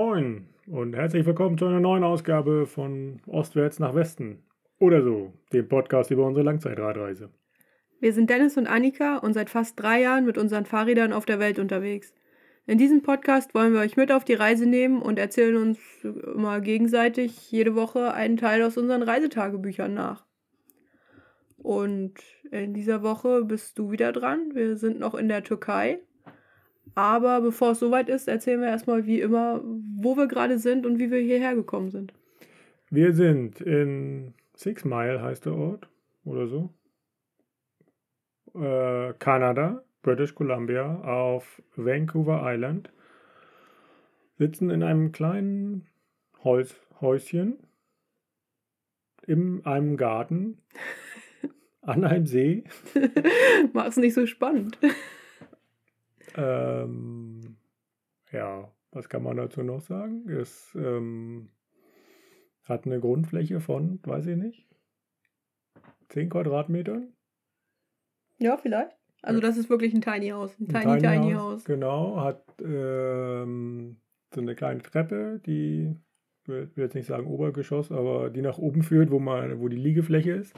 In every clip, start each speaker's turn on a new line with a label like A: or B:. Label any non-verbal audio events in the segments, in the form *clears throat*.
A: Moin und herzlich willkommen zu einer neuen Ausgabe von Ostwärts nach Westen. Oder so, dem Podcast über unsere Langzeitradreise.
B: Wir sind Dennis und Annika und seit fast drei Jahren mit unseren Fahrrädern auf der Welt unterwegs. In diesem Podcast wollen wir euch mit auf die Reise nehmen und erzählen uns immer gegenseitig jede Woche einen Teil aus unseren Reisetagebüchern nach. Und in dieser Woche bist du wieder dran. Wir sind noch in der Türkei. Aber bevor es soweit ist, erzählen wir erstmal wie immer, wo wir gerade sind und wie wir hierher gekommen sind.
A: Wir sind in Six Mile, heißt der Ort, oder so. Äh, Kanada, British Columbia, auf Vancouver Island. Sitzen in einem kleinen Häus Häuschen in einem Garten *laughs* an einem See.
B: Mach's nicht so spannend.
A: Ähm, ja, was kann man dazu noch sagen? Es ähm, hat eine Grundfläche von, weiß ich nicht, 10 Quadratmetern.
B: Ja, vielleicht. Also das ist wirklich ein Tiny House. Ein, ein Tiny, Tiny, Tiny House, House.
A: Genau, hat ähm, so eine kleine Treppe, die, ich will jetzt nicht sagen Obergeschoss, aber die nach oben führt, wo, man, wo die Liegefläche ist,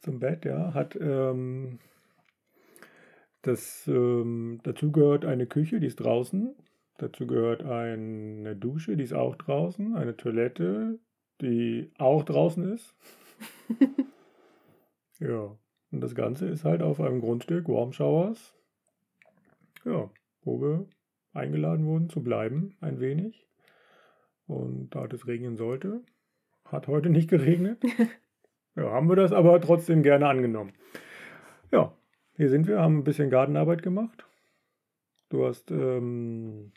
A: zum Bett, ja. Hat ähm, das, ähm, dazu gehört eine Küche, die ist draußen. Dazu gehört eine Dusche, die ist auch draußen. Eine Toilette, die auch draußen ist. *laughs* ja, und das Ganze ist halt auf einem Grundstück Warm Showers. Ja, wo wir eingeladen wurden zu bleiben, ein wenig. Und da es regnen sollte, hat heute nicht geregnet. *laughs* ja, haben wir das aber trotzdem gerne angenommen. Ja, hier sind wir, haben ein bisschen Gartenarbeit gemacht. Du hast ähm,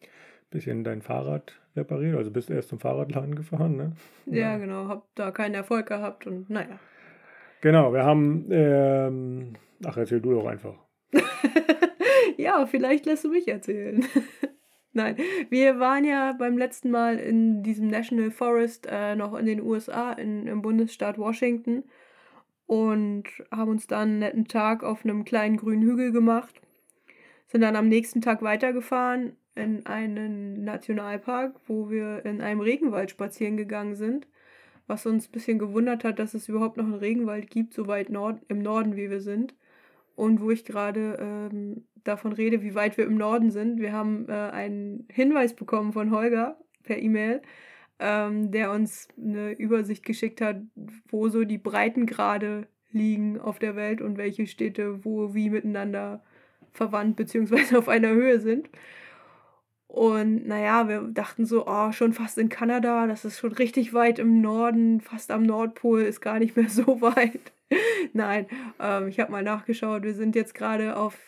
A: ein bisschen dein Fahrrad repariert, also bist erst zum Fahrradladen gefahren, ne? *laughs*
B: Ja, ja, genau, hab da keinen Erfolg gehabt und naja.
A: Genau, wir haben, ähm, ach, erzähl du doch einfach. *laughs*
B: ja, vielleicht lässt du mich erzählen. *laughs* Nein, wir waren ja beim letzten Mal in diesem National Forest äh, noch in den USA, in, im Bundesstaat Washington und haben uns dann einen netten Tag auf einem kleinen grünen Hügel gemacht. Sind dann am nächsten Tag weitergefahren in einen Nationalpark, wo wir in einem Regenwald spazieren gegangen sind. Was uns ein bisschen gewundert hat, dass es überhaupt noch einen Regenwald gibt, so weit Nord im Norden wie wir sind. Und wo ich gerade ähm, davon rede, wie weit wir im Norden sind. Wir haben äh, einen Hinweis bekommen von Holger per E-Mail, ähm, der uns eine Übersicht geschickt hat, wo so die Breitengrade liegen auf der Welt und welche Städte wo wie miteinander verwandt bzw. *laughs* auf einer Höhe sind. Und naja, wir dachten so, oh, schon fast in Kanada, das ist schon richtig weit im Norden, fast am Nordpol, ist gar nicht mehr *laughs* so weit. Nein, ähm, ich habe mal nachgeschaut, wir sind jetzt gerade auf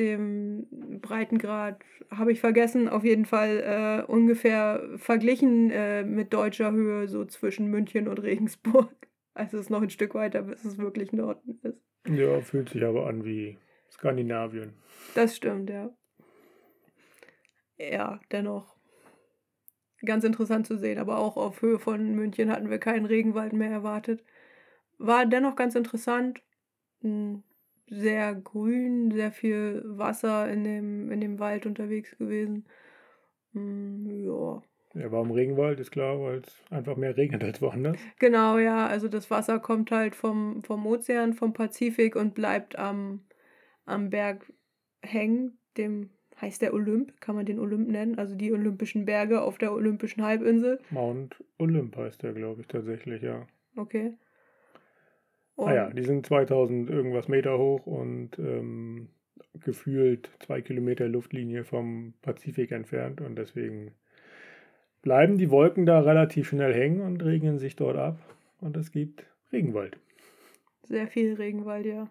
B: dem Breitengrad habe ich vergessen, auf jeden Fall äh, ungefähr verglichen äh, mit deutscher Höhe, so zwischen München und Regensburg. *laughs* Also es ist noch ein Stück weiter, bis es wirklich Norden ist.
A: Ja, fühlt sich aber an wie Skandinavien.
B: Das stimmt, ja. Ja, dennoch. Ganz interessant zu sehen, aber auch auf Höhe von München hatten wir keinen Regenwald mehr erwartet. War dennoch ganz interessant. Hm sehr grün, sehr viel Wasser in dem, in dem Wald unterwegs gewesen. Mm, ja.
A: Ja, warum Regenwald? Ist klar, weil es einfach mehr regnet als woanders.
B: Genau, ja. Also das Wasser kommt halt vom, vom Ozean, vom Pazifik und bleibt am, am Berg hängen. Dem heißt der Olymp, kann man den Olymp nennen. Also die Olympischen Berge auf der Olympischen Halbinsel.
A: Mount Olymp heißt der, glaube ich, tatsächlich, ja.
B: Okay.
A: Und ah ja, die sind 2000 irgendwas Meter hoch und ähm, gefühlt zwei Kilometer Luftlinie vom Pazifik entfernt und deswegen bleiben die Wolken da relativ schnell hängen und regnen sich dort ab und es gibt Regenwald.
B: Sehr viel Regenwald, ja.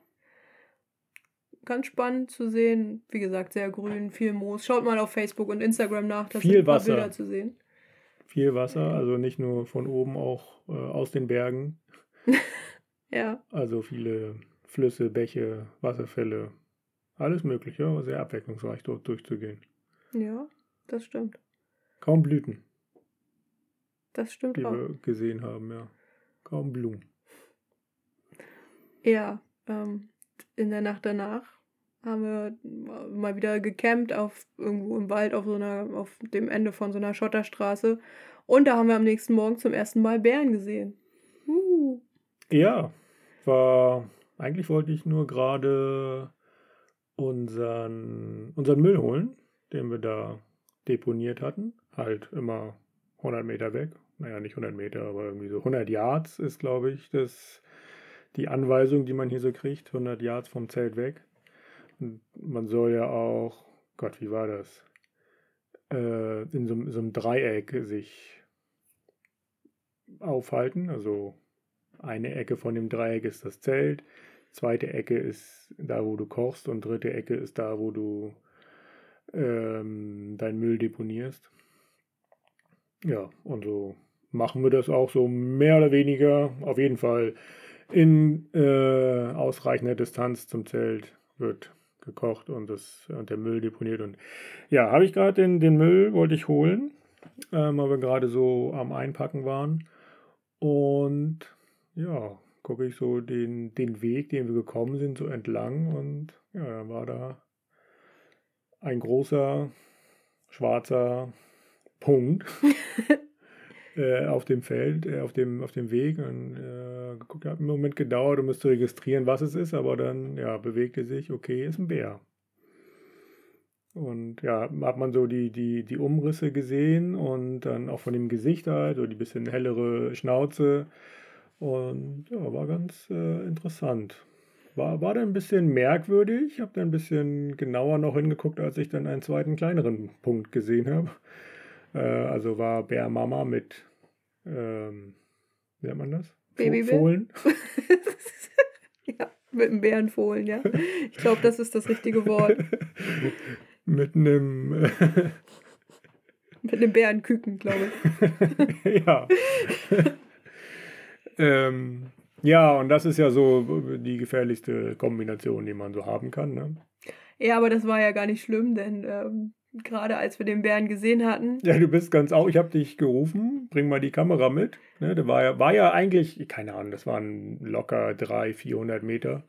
B: Ganz spannend zu sehen. Wie gesagt, sehr grün, viel Moos. Schaut mal auf Facebook und Instagram nach,
A: da viel Wasser. Bilder zu sehen. Viel Wasser, also nicht nur von oben, auch äh, aus den Bergen. *laughs*
B: Ja.
A: Also viele Flüsse, Bäche, Wasserfälle, alles Mögliche, sehr abwechslungsreich dort durchzugehen.
B: Ja, das stimmt.
A: Kaum Blüten.
B: Das stimmt
A: die
B: auch.
A: wir gesehen haben, ja. Kaum Blumen.
B: Ja, ähm, in der Nacht danach haben wir mal wieder gecampt auf irgendwo im Wald auf so einer, auf dem Ende von so einer Schotterstraße. Und da haben wir am nächsten Morgen zum ersten Mal Bären gesehen. Uh.
A: Ja, war. Eigentlich wollte ich nur gerade unseren, unseren Müll holen, den wir da deponiert hatten. Halt immer 100 Meter weg. Naja, nicht 100 Meter, aber irgendwie so 100 Yards ist, glaube ich, das, die Anweisung, die man hier so kriegt. 100 Yards vom Zelt weg. Und man soll ja auch, Gott, wie war das? Äh, in so, so einem Dreieck sich aufhalten. Also eine Ecke von dem Dreieck ist das Zelt, zweite Ecke ist da, wo du kochst und dritte Ecke ist da, wo du ähm, deinen Müll deponierst. Ja, und so machen wir das auch so mehr oder weniger. Auf jeden Fall in äh, ausreichender Distanz zum Zelt wird gekocht und, das, und der Müll deponiert. Und ja, habe ich gerade den, den Müll, wollte ich holen, ähm, weil wir gerade so am Einpacken waren. Und ja, gucke ich so den, den Weg, den wir gekommen sind, so entlang. Und ja, dann war da ein großer schwarzer Punkt *laughs* äh, auf dem Feld, äh, auf, dem, auf dem Weg. Und äh, geguckt, hat einen Moment gedauert, um es zu registrieren, was es ist, aber dann ja, bewegte sich, okay, ist ein Bär. Und ja, hat man so die, die, die Umrisse gesehen und dann auch von dem Gesicht halt, so die bisschen hellere Schnauze. Und ja, war ganz äh, interessant. War, war dann ein bisschen merkwürdig. Ich habe dann ein bisschen genauer noch hingeguckt, als ich dann einen zweiten kleineren Punkt gesehen habe. Äh, also war Bär Mama mit, ähm, wie nennt man das?
B: Babyfohlen. *laughs* ja, mit einem Bärenfohlen, ja. Ich glaube, das ist das richtige Wort. *laughs*
A: mit einem.
B: mit einem Bärenküken, glaube
A: ich. *laughs* ja. Ähm, ja, und das ist ja so die gefährlichste Kombination, die man so haben kann. Ne?
B: Ja, aber das war ja gar nicht schlimm, denn ähm, gerade als wir den Bären gesehen hatten.
A: Ja, du bist ganz auch. Ich habe dich gerufen, bring mal die Kamera mit. Ne, der war ja, war ja eigentlich, keine Ahnung, das waren locker 300, 400 Meter.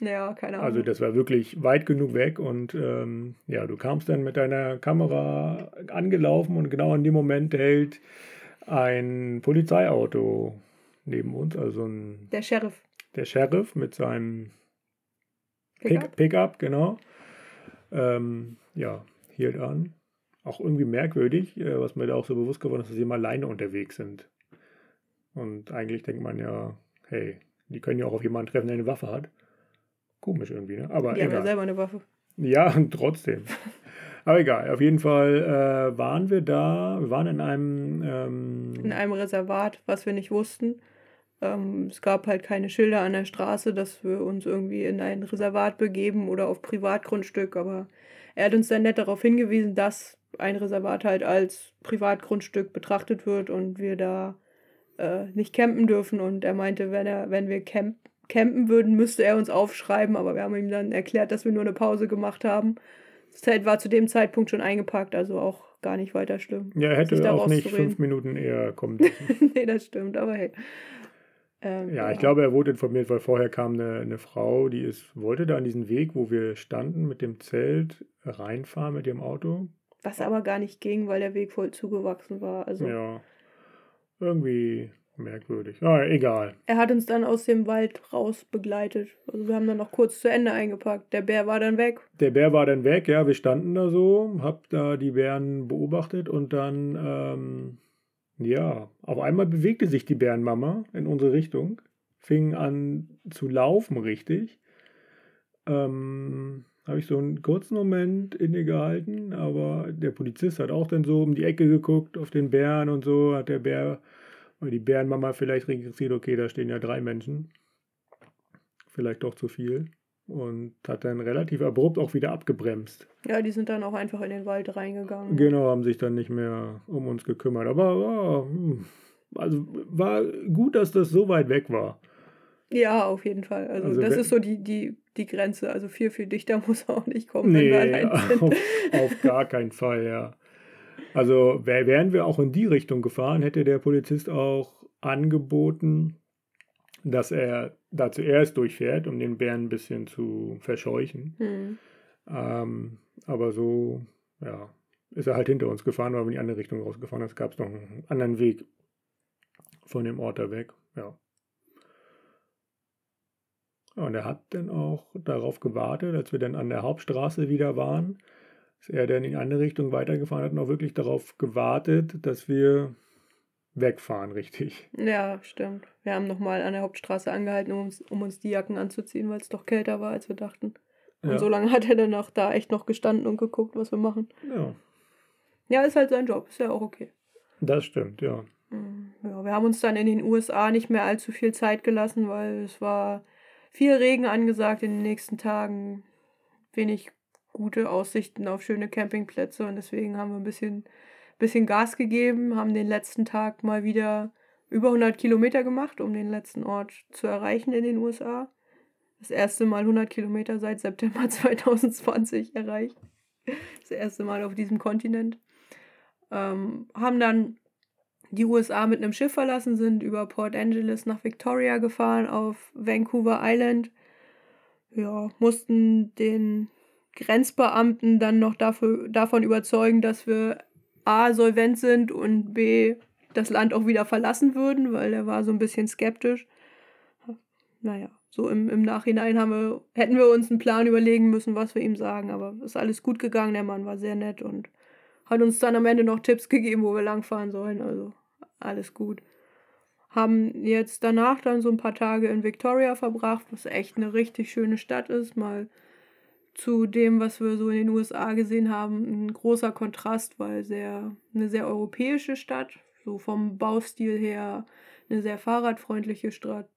B: Ja, keine
A: Ahnung. Also das war wirklich weit genug weg und ähm, ja, du kamst dann mit deiner Kamera angelaufen und genau in dem Moment hält ein Polizeiauto neben uns, also ein...
B: Der Sheriff.
A: Der Sheriff mit seinem Pickup, Pick, Pick genau. Ähm, ja, hielt an. Auch irgendwie merkwürdig, äh, was mir da auch so bewusst geworden ist, dass sie immer alleine unterwegs sind. Und eigentlich denkt man ja, hey, die können ja auch auf jemanden treffen, der eine Waffe hat. Komisch irgendwie, ne? Aber
B: die haben ja selber eine Waffe.
A: Ja, *laughs* trotzdem. Aber egal, auf jeden Fall äh, waren wir da, wir waren in einem... Ähm,
B: in einem Reservat, was wir nicht wussten. Ähm, es gab halt keine Schilder an der Straße, dass wir uns irgendwie in ein Reservat begeben oder auf Privatgrundstück, aber er hat uns dann nett darauf hingewiesen, dass ein Reservat halt als Privatgrundstück betrachtet wird und wir da äh, nicht campen dürfen. Und er meinte, wenn, er, wenn wir camp campen würden, müsste er uns aufschreiben. Aber wir haben ihm dann erklärt, dass wir nur eine Pause gemacht haben. Das Zelt war zu dem Zeitpunkt schon eingepackt, also auch gar nicht weiter schlimm.
A: Ja, er hätte auch nicht fünf Minuten eher kommen *laughs*
B: dürfen. nee, das stimmt, aber hey.
A: Ähm, ja, ich glaube, er wurde informiert, weil vorher kam eine, eine Frau, die ist, wollte da an diesen Weg, wo wir standen, mit dem Zelt reinfahren mit ihrem Auto.
B: Was aber gar nicht ging, weil der Weg voll zugewachsen war. Also
A: ja, irgendwie merkwürdig. Ah, egal.
B: Er hat uns dann aus dem Wald raus begleitet. Also wir haben dann noch kurz zu Ende eingepackt. Der Bär war dann weg.
A: Der Bär war dann weg, ja. Wir standen da so, hab da die Bären beobachtet und dann ähm, ja, auf einmal bewegte sich die Bärenmama in unsere Richtung, fing an zu laufen richtig. Ähm, habe ich so einen kurzen Moment innegehalten, aber der Polizist hat auch dann so um die Ecke geguckt auf den Bären und so, hat der Bär, weil die Bärenmama vielleicht registriert, okay, da stehen ja drei Menschen. Vielleicht doch zu viel und hat dann relativ abrupt auch wieder abgebremst.
B: Ja, die sind dann auch einfach in den Wald reingegangen.
A: Genau, haben sich dann nicht mehr um uns gekümmert. Aber war, hm, also war gut, dass das so weit weg war.
B: Ja, auf jeden Fall. Also, also das ist so die, die, die Grenze. Also viel, viel dichter *laughs* muss auch nicht kommen, nee, wenn wir allein *laughs* sind.
A: Auf, auf gar keinen Fall, ja. Also wären wir auch in die Richtung gefahren, hätte der Polizist auch angeboten, dass er da zuerst durchfährt, um den Bären ein bisschen zu verscheuchen.
B: Hm.
A: Ähm, aber so, ja, ist er halt hinter uns gefahren, weil wir in die andere Richtung rausgefahren sind. Es gab noch einen anderen Weg von dem Ort da weg. Ja. Und er hat dann auch darauf gewartet, als wir dann an der Hauptstraße wieder waren, dass er dann in die andere Richtung weitergefahren hat und auch wirklich darauf gewartet, dass wir wegfahren, richtig.
B: Ja, stimmt. Wir haben nochmal an der Hauptstraße angehalten, um uns, um uns die Jacken anzuziehen, weil es doch kälter war, als wir dachten. Und
A: Ja.
B: so lange hat er dann auch da echt noch gestanden und geguckt, was wir machen.
A: Ja,
B: Ja, ist halt sein Job, ist ja auch okay.
A: das stimmt, ja.
B: Mm, Ja, wir haben uns dann in den USA nicht mehr allzu viel Zeit gelassen, weil es war viel Regen angesagt in den nächsten Tagen, wenig gute Aussichten auf schöne Campingplätze und deswegen haben wir ein bisschen, bisschen Gas gegeben, haben den letzten Tag mal wieder über 100 Kilometer gemacht, um den letzten Ort zu erreichen in den USA. Das erste Mal 100 Kilometer seit September *laughs* 2020 erreicht. Das erste Mal auf diesem Kontinent. Ähm, haben dann die USA mit einem Schiff verlassen, sind über Port Angeles nach Victoria gefahren auf Vancouver Island. Ja, mussten den Grenzbeamten dann noch dafür, davon überzeugen, dass wir A, solvent sind und B, das Land auch wieder verlassen würden, weil er war so ein bisschen skeptisch. Naja, so im, im Nachhinein haben wir, hätten wir uns einen Plan überlegen müssen, was wir ihm sagen, aber ist alles gut gegangen. Der Mann war sehr nett und hat uns dann am Ende noch Tipps gegeben, wo wir langfahren sollen. Also alles gut. Haben jetzt danach dann so ein paar Tage in Victoria verbracht, was echt eine richtig schöne Stadt ist. Mal zu dem, was wir so in den USA gesehen haben, ein großer Kontrast, weil sehr eine sehr europäische Stadt, so vom Baustil her eine sehr fahrradfreundliche Stadt.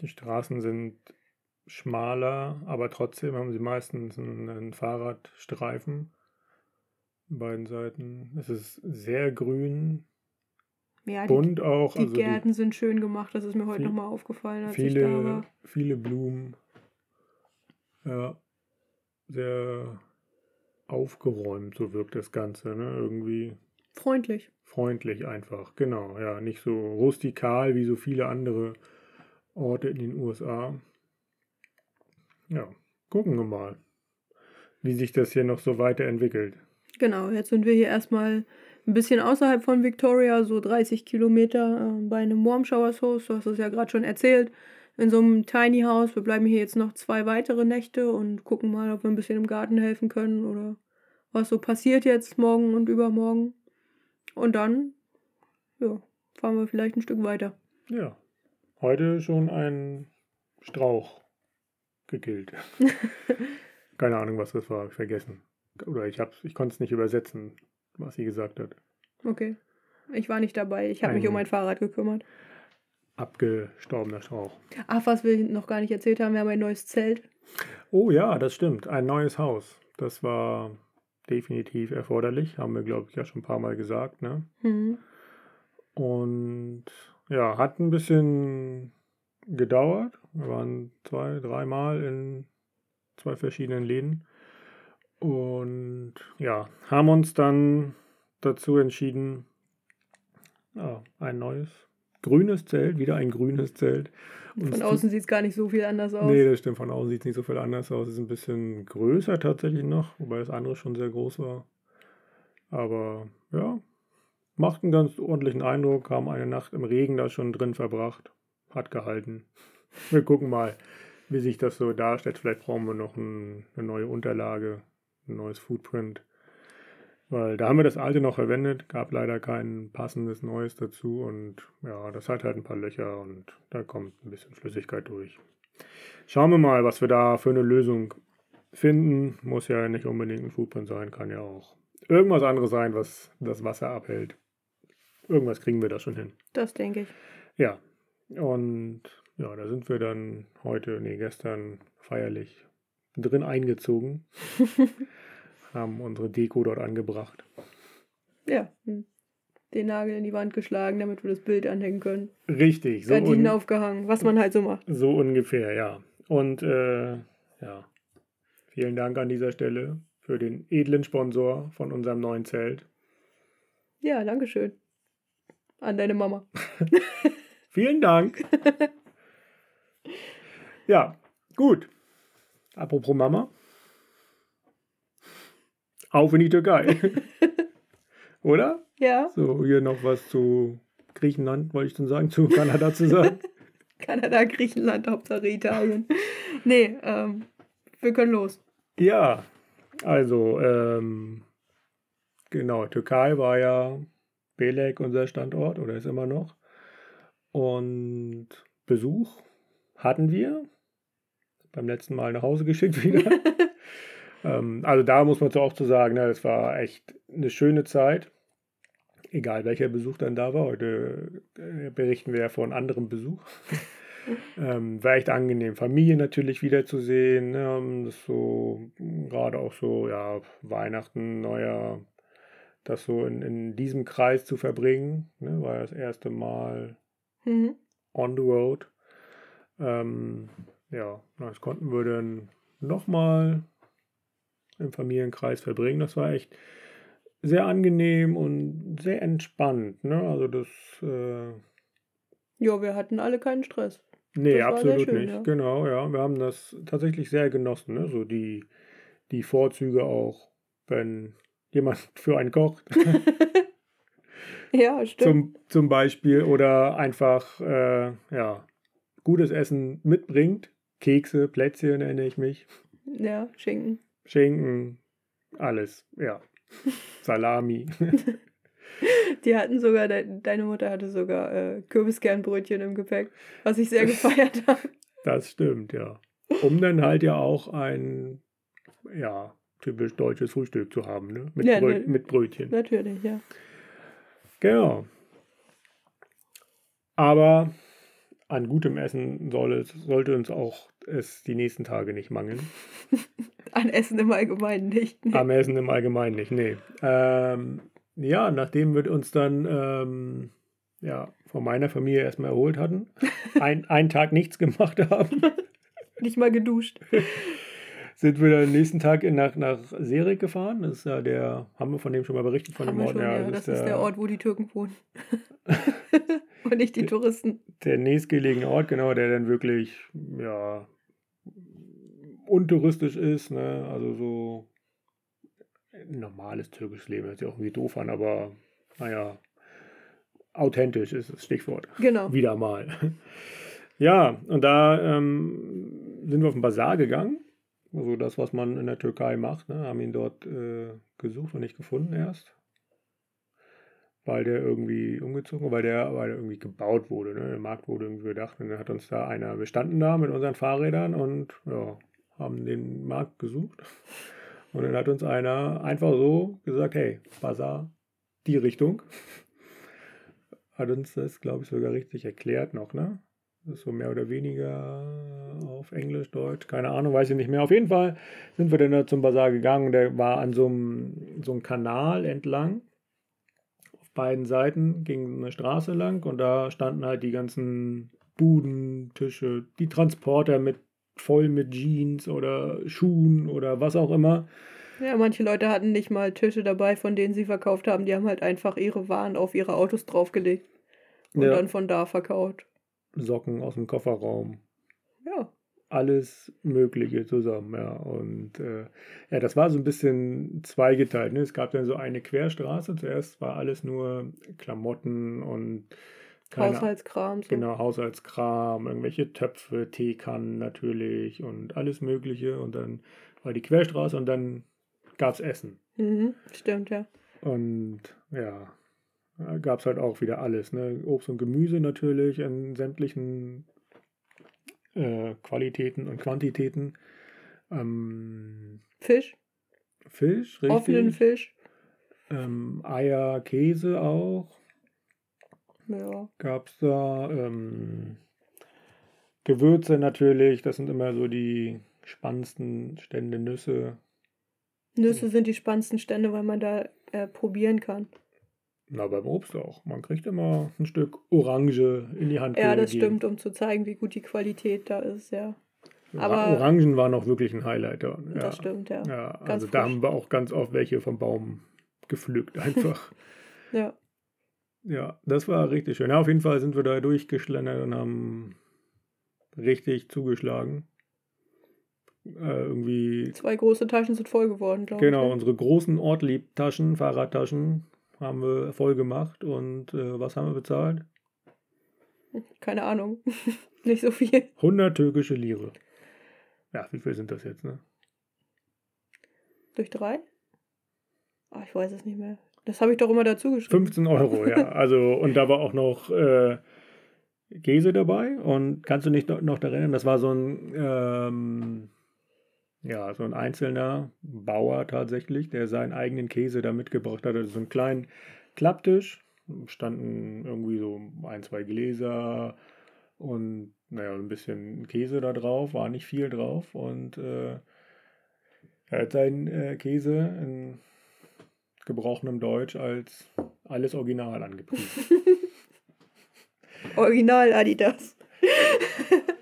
A: Die Straßen sind schmaler, aber trotzdem haben sie meistens einen, Fahrradstreifen beiden Seiten. Es ist sehr grün,
B: Ja, die,
A: bunt auch.
B: die
A: also die-
B: Gärten sind schön gemacht, das ist mir heute nochmal aufgefallen, als ich da
A: viele,
B: war.
A: viele Blumen. Ja, sehr aufgeräumt, so wirkt das Ganze, ne? Irgendwie
B: Freundlich.
A: freundlich einfach, genau, ja, nicht so rustikal wie so viele andere Orte in den USA. Ja, gucken wir mal, wie sich das hier noch so weiterentwickelt.
B: Genau, jetzt sind wir hier erstmal ein bisschen außerhalb von Victoria, so 30 Kilometer äh, bei einem Warm Showers Host. Du hast es ja gerade schon erzählt. In so einem Tiny House. Wir bleiben hier jetzt noch zwei weitere Nächte und gucken mal, ob wir ein bisschen im Garten helfen können oder was so passiert jetzt morgen und übermorgen. Und dann, ja, fahren wir vielleicht ein Stück weiter.
A: Ja, heute schon ein Strauch gekillt. *laughs* Keine Ahnung, was das war, ich vergessen. Oder ich, hab's, ich konnte es nicht übersetzen, was sie gesagt hat.
B: Okay. Ich war nicht dabei. Ich habe mich um mein Fahrrad gekümmert.
A: Abgestorbener Strauch.
B: Ach, was wir noch gar nicht erzählt haben, wir haben ein neues Zelt.
A: Oh ja, das stimmt. Ein neues Haus. Das war definitiv erforderlich. Haben wir, glaube ich, ja schon ein paar Mal gesagt. Ne?
B: Hm.
A: Und ja, hat ein bisschen gedauert. Wir waren zwei, dreimal in zwei verschiedenen Läden. Und ja, haben uns dann dazu entschieden, ja, ein neues grünes Zelt, wieder ein grünes Zelt. uns
B: Von außen sieht es gar nicht so viel anders aus.
A: Nee, das stimmt. Von außen sieht es nicht so viel anders aus. Es ist ein bisschen größer tatsächlich noch, wobei das andere schon sehr groß war. Aber ja, macht einen ganz ordentlichen Eindruck. Haben eine Nacht im Regen da schon drin verbracht. Hat gehalten. Wir gucken mal, wie sich das so darstellt. Vielleicht brauchen wir noch ein, eine neue Unterlage, ein neues Footprint. Weil da haben wir das alte noch verwendet, gab leider kein passendes neues dazu und ja, das hat halt ein paar Löcher und da kommt ein bisschen Flüssigkeit durch. Schauen wir mal, was wir da für eine Lösung finden. Muss ja nicht unbedingt ein Footprint sein, kann ja auch irgendwas anderes sein, was das Wasser abhält. Irgendwas kriegen wir da schon hin.
B: Das denke ich.
A: Ja, und ja, da sind wir dann heute, nee, gestern feierlich drin eingezogen, *laughs* haben unsere Deko dort angebracht.
B: Ja. hm. Den Nagel in die Wand geschlagen, damit wir das Bild anhängen können.
A: Richtig, so,
B: Gardinen aufgehangen, was man halt so macht.
A: so ungefähr, ja. Und äh, ja, vielen Dank an dieser Stelle für den edlen Sponsor von unserem neuen Zelt.
B: Ja, danke schön. An deine Mama. *laughs*
A: Vielen Dank. *laughs* ja, gut. Apropos Mama. Auf in die Türkei. *laughs* Oder?
B: Ja.
A: So, hier noch was zu Griechenland, wollte ich schon sagen, zu Kanada zu sagen. *laughs*
B: Kanada, Griechenland, Hauptsache Italien. Nee, ähm, wir können los.
A: Ja, also, ähm, genau, Türkei war ja Belek unser Standort oder ist immer noch. Und Besuch hatten wir. Beim letzten Mal nach Hause geschickt wieder. *laughs* ähm, also da muss man so auch zu sagen, ne, es war echt eine schöne Zeit. Egal welcher Besuch dann da war. Heute äh, berichten wir ja von anderem Besuch. *laughs* ähm, war echt angenehm, Familie natürlich wiederzusehen. Ne? Das so, gerade auch so, ja, Weihnachten, Neujahr, das so in, in diesem Kreis zu verbringen. Ne? War das erste Mal
B: Mhm.
A: on the road. Ähm, ja, das konnten wir dann nochmal im Familienkreis verbringen. Das war echt sehr angenehm und sehr entspannt. Ne? Also das, äh,
B: Ja, wir hatten alle keinen Stress.
A: nee,
B: Das
A: absolut
B: schön,
A: nicht.
B: ja.
A: Genau, ja. Wir haben das tatsächlich sehr genossen. Ne? So die, die Vorzüge auch, wenn jemand *laughs* für einen kocht. *laughs*
B: Ja, stimmt.
A: zum, zum Beispiel oder einfach äh, ja, gutes Essen mitbringt. Kekse, Plätzchen erinnere ich mich,
B: ja, Schinken.
A: Schinken, alles, ja. *laughs* Salami. *laughs*
B: Die hatten sogar, de deine Mutter hatte sogar äh, Kürbiskernbrötchen im Gepäck, was ich sehr *laughs* gefeiert habe.
A: Das stimmt, ja. Um dann halt ja auch ein ja, typisch deutsches Frühstück zu haben, ne? Mit,
B: Ja,
A: Brö
B: ne.
A: mit Brötchen.
B: Natürlich, ja.
A: Genau. Aber an gutem Essen soll es, sollte uns auch es die nächsten Tage nicht mangeln. *laughs*
B: An Essen im Allgemeinen nicht. Nee.
A: Am Essen im Allgemeinen nicht, nee. Ähm, ja, nachdem wir uns dann ähm, ja, von meiner Familie erstmal erholt hatten, *laughs* ein, einen Tag nichts gemacht haben, *laughs*
B: Nicht mal geduscht.
A: sind wir dann den nächsten Tag nach, nach Serik gefahren. Das ist ja der, haben wir von dem schon mal berichtet, von
B: Haben
A: dem Ort?
B: schon, ja. Das ist der Ort, wo die Türken wohnen. Und nicht die Touristen.
A: der nächstgelegene Ort, genau, der dann wirklich, ja, untouristisch ist, ne? Also so normales türkisches Leben, hört sich auch irgendwie doof an, aber naja, authentisch ist das Stichwort.
B: Genau.
A: Wieder mal. Ja, und da ähm, sind wir auf den Bazar gegangen. Also das, was man in der Türkei macht. Ne? Haben ihn dort äh, gesucht und nicht gefunden erst. Weil der irgendwie umgezogen, weil der, weil der irgendwie gebaut wurde. Ne? Der Markt wurde irgendwie gedacht. Und dann hat uns da einer, wir standen da mit unseren Fahrrädern und ja, haben den Markt gesucht. Und dann hat uns einer einfach so gesagt, hey, Bazar, die Richtung. Hat uns das, glaube ich, sogar richtig erklärt noch, ne? So mehr oder weniger auf Englisch, Deutsch, keine Ahnung, weiß ich nicht mehr. Auf jeden Fall sind wir dann da zum Bazar gegangen. Der war an so einem, so einem Kanal entlang. Auf beiden Seiten ging eine Straße lang und da standen halt die ganzen Buden, Tische, die Transporter mit voll mit Jeans oder Schuhen oder was auch immer.
B: Ja, manche Leute hatten nicht mal Tische dabei, von denen sie verkauft haben. Die haben halt einfach ihre Waren auf ihre Autos draufgelegt und
A: Ja.
B: dann von da verkauft.
A: Socken aus dem Kofferraum.
B: Ja.
A: alles Mögliche zusammen, ja. Und äh, ja, das war so ein bisschen zweigeteilt. Ne? Es gab dann so eine Querstraße. Zuerst war alles nur Klamotten und keine
B: Haushaltskram. So.
A: Genau, Haushaltskram, irgendwelche Töpfe, Teekannen natürlich und alles Mögliche. Und dann war die Querstraße und dann gab es Essen.
B: Mhm, stimmt, ja.
A: Und ja, gab es halt auch wieder alles. Ne? Obst und Gemüse natürlich in sämtlichen äh, Qualitäten und Quantitäten. Ähm,
B: Fisch,
A: Fisch, richtig.
B: offenen Fisch.
A: Ähm, Eier, Käse auch
B: Ja.
A: gab es da. Ähm, Gewürze natürlich, das sind immer so die spannendsten Stände Nüsse.
B: Nüsse sind die spannendsten Stände, weil man da äh, probieren kann.
A: Na, beim Obst auch. Man kriegt immer ein Stück Orange in die Hand
B: Ja, das
A: gegeben.
B: stimmt, um zu zeigen, wie gut die Qualität da ist, ja. Aber-
A: Orangen waren auch wirklich ein Highlight. Ja.
B: Das stimmt, ja.
A: Ja,
B: Ganz
A: also da
B: frisch.
A: haben wir auch ganz oft welche vom Baum gepflückt, einfach. *laughs*
B: Ja.
A: Ja, das war richtig schön. Ja, auf jeden Fall sind wir da durchgeschlendert und haben richtig zugeschlagen. Äh, irgendwie.
B: Zwei große Taschen sind voll geworden,
A: glaube genau, ich. Genau, unsere großen Ortlieb-Taschen, Fahrradtaschen, haben wir voll gemacht. Und äh, was haben wir bezahlt?
B: Keine Ahnung. *laughs* Nicht so viel.
A: 100 türkische Lire. Ja, wie viel sind das jetzt, ne?
B: Durch drei? Oh, ich weiß es nicht mehr. Das habe ich doch immer dazu geschrieben.
A: 15 Euro, ja. *laughs* Also, und da war auch noch äh, Käse dabei. Und kannst du nicht noch, noch erinnern, das war so ein, ähm, ja, so ein einzelner Bauer tatsächlich, der seinen eigenen Käse da mitgebracht hat. Also so einen kleinen Klapptisch, standen irgendwie so ein, zwei Gläser und naja, ein bisschen Käse da drauf, war nicht viel drauf. Und äh, er hat seinen äh, Käse in gebrochenem Deutsch als alles Original angepriesen. *laughs*
B: Original Adidas.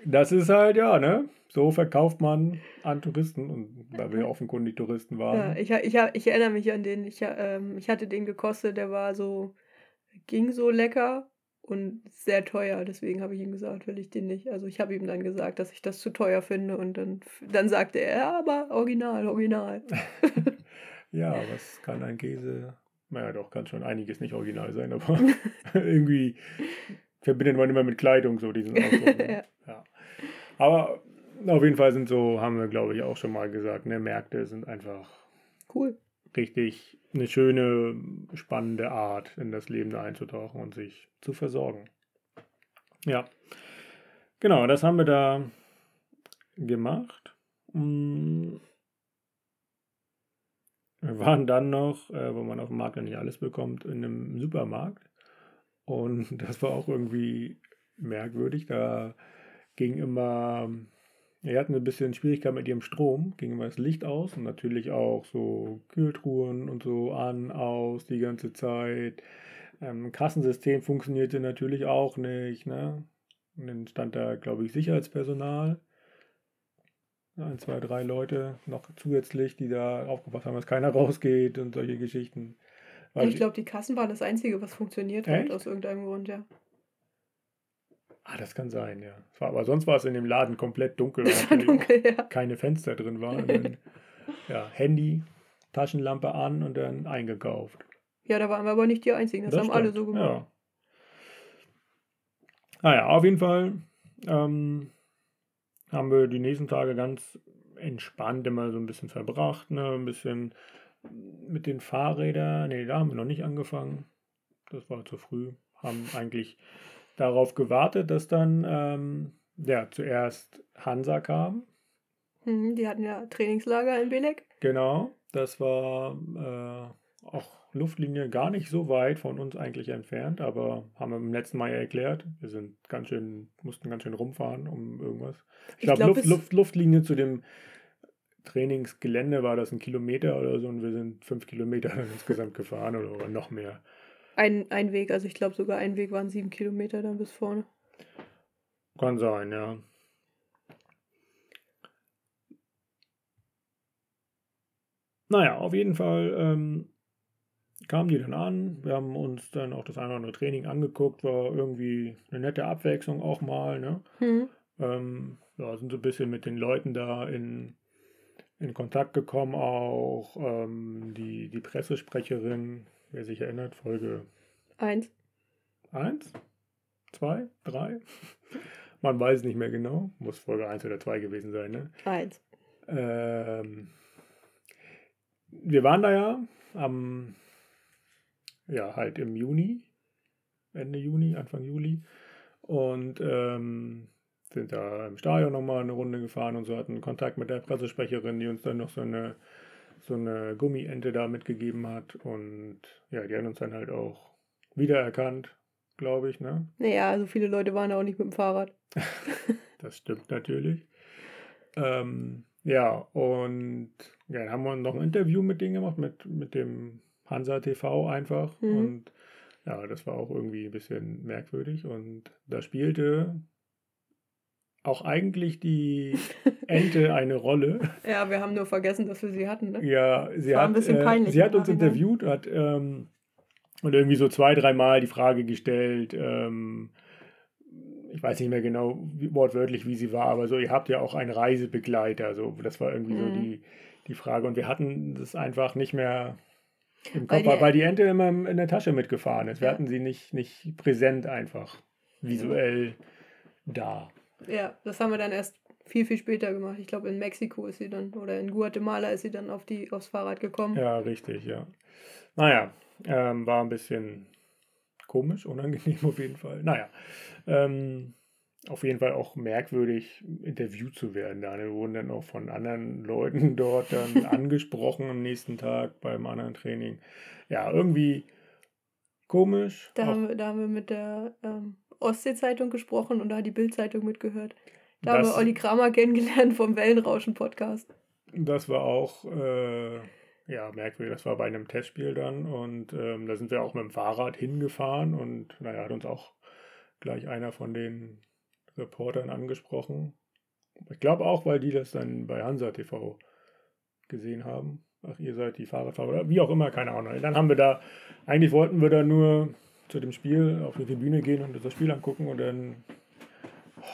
A: das ist halt, ja, ne? So verkauft man an Touristen und weil wir offenkundig Touristen waren.
B: Ja, ich, ich, ich erinnere mich an den, ich, ähm, ich hatte den gekostet, der war so, ging so lecker und sehr teuer. Deswegen habe ich ihm gesagt, will ich den nicht. Also ich habe ihm dann gesagt, dass ich das zu teuer finde und dann, dann sagte er, ja, aber original, original. *laughs*
A: Ja, was kann ein Käse? Naja, doch, kann schon einiges nicht original sein, aber *laughs* *laughs* irgendwie verbindet man immer mit Kleidung so diesen *laughs* Ausdruck. Ne? ja. ja. Aber auf jeden Fall sind so, haben wir glaube ich auch schon mal gesagt, ne, Märkte sind einfach
B: cool.
A: Richtig eine schöne, spannende Art, in das Leben einzutauchen und sich zu versorgen. Ja. Genau, das haben wir da gemacht. Wir waren dann noch, äh, wo man auf dem Markt ja nicht alles bekommt, in einem Supermarkt. Und *laughs* das war auch irgendwie merkwürdig. Da ging immer, wir hatten ein bisschen Schwierigkeit mit ihrem Strom, ging immer das Licht aus und natürlich auch so Kühltruhen und so an, aus die ganze Zeit. Ähm, Kassensystem funktionierte natürlich auch nicht. Ne? Und dann stand da, glaube ich, Sicherheitspersonal ein, zwei, drei Leute noch zusätzlich, die da aufgepasst haben, dass keiner *laughs* rausgeht und solche Geschichten.
B: Weil ich glaube, die Kassen waren das Einzige, was funktioniert hat, aus irgendeinem Grund, ja.
A: Ah, das kann sein, ja. Aber sonst war es in dem Laden komplett dunkel, *laughs* weil dunkel, ja. keine Fenster drin waren. *laughs* Dann, ja, Handy, Taschenlampe an und dann eingekauft.
B: Ja, da waren wir aber nicht die Einzigen. Das, das haben stimmt. alle so gemacht. Ja.
A: Naja, ah auf jeden Fall ähm, haben wir die nächsten Tage ganz entspannt immer so ein bisschen verbracht, ne? ein bisschen mit den Fahrrädern. Ne, da haben wir noch nicht angefangen. Das war zu früh. Haben eigentlich darauf gewartet, dass dann ähm, ja, zuerst Hansa kam.
B: Mhm, die hatten ja Trainingslager in Belek.
A: Genau, das war äh, auch Luftlinie gar nicht so weit von uns eigentlich entfernt, aber haben wir beim letzten Mal ja erklärt, wir sind ganz schön, mussten ganz schön rumfahren um irgendwas. Ich, glaube, glaub, Luft, Luft, Luftlinie zu dem Trainingsgelände war das ein Kilometer oder so und wir sind fünf Kilometer *laughs* insgesamt gefahren oder noch mehr.
B: Ein, ein Weg, also ich glaube sogar ein Weg waren sieben Kilometer dann bis vorne.
A: Kann sein, ja. Naja, auf jeden Fall ähm, kamen die dann an. Wir haben uns dann auch das eine oder andere Training angeguckt, war irgendwie eine nette Abwechslung auch mal. Ne? Mhm. Ähm, ja, sind so ein bisschen mit den Leuten da in, in Kontakt gekommen, auch ähm, die, die Pressesprecherin, wer sich erinnert, Folge
B: 1.
A: 1? 2? 3? Man weiß nicht mehr genau. Muss Folge 1 oder 2 gewesen sein, ne?
B: 1.
A: Ähm, wir waren da ja am ja, halt im Juni, Ende Juni, Anfang Juli. Und ähm, sind da im Stadion nochmal eine Runde gefahren und so hatten Kontakt mit der Pressesprecherin, die uns dann noch so eine, so eine Gummiente da mitgegeben hat. Und ja, die haben uns dann halt auch wiedererkannt, glaube ich, ne?
B: Naja, so viele Leute waren auch nicht mit dem Fahrrad. *laughs*
A: das stimmt natürlich. Ähm, ja, und ja, dann haben wir noch ein Interview mit denen gemacht, mit, mit dem Hansa TV einfach. Mhm. Und ja, das war auch irgendwie ein bisschen merkwürdig. Und da spielte auch eigentlich die *laughs* Ente eine Rolle.
B: Ja, wir haben nur vergessen, dass wir sie hatten. Ne?
A: Ja, sie hat, äh, sie hat uns interviewt, hat ähm, und irgendwie so zwei, dreimal die Frage gestellt, ähm, ich weiß nicht mehr genau wie, wortwörtlich, wie sie war, aber so, ihr habt ja auch einen Reisebegleiter, so, das war irgendwie mhm. so die, die Frage. Und wir hatten das einfach nicht mehr im Kopf, weil die, weil die Ente immer in der Tasche mitgefahren ist. Wir ja. hatten sie nicht, nicht präsent einfach visuell da.
B: Ja, das haben wir dann erst viel, viel später gemacht. Ich glaube, in Mexiko ist sie dann, oder in Guatemala ist sie dann auf die, aufs Fahrrad gekommen.
A: Ja, richtig, ja. Naja, ähm, war ein bisschen komisch, unangenehm *laughs* auf jeden Fall. Naja, ähm, auf jeden Fall auch merkwürdig, interviewt zu werden. Da wir wurden dann auch von anderen Leuten *laughs* dort dann *laughs* angesprochen am nächsten Tag beim anderen Training. Ja, irgendwie komisch.
B: Da, haben wir, da haben wir mit der ähm, Ostsee-Zeitung gesprochen und da hat die Bild-Zeitung mitgehört. Da das, haben wir Olli Kramer kennengelernt vom Wellenrauschen-Podcast.
A: Das war auch äh, ja, merkwürdig. Das war bei einem Testspiel dann und ähm, da sind wir auch mit dem Fahrrad hingefahren und naja, hat uns auch gleich einer von den Reportern angesprochen. Ich glaube auch, weil die das dann bei Hansa TV gesehen haben. Ach, ihr seid die Fahrradfahrer oder wie auch immer, keine Ahnung. Dann haben wir da, eigentlich wollten wir da nur zu dem Spiel auf die Tribüne gehen und das Spiel angucken und dann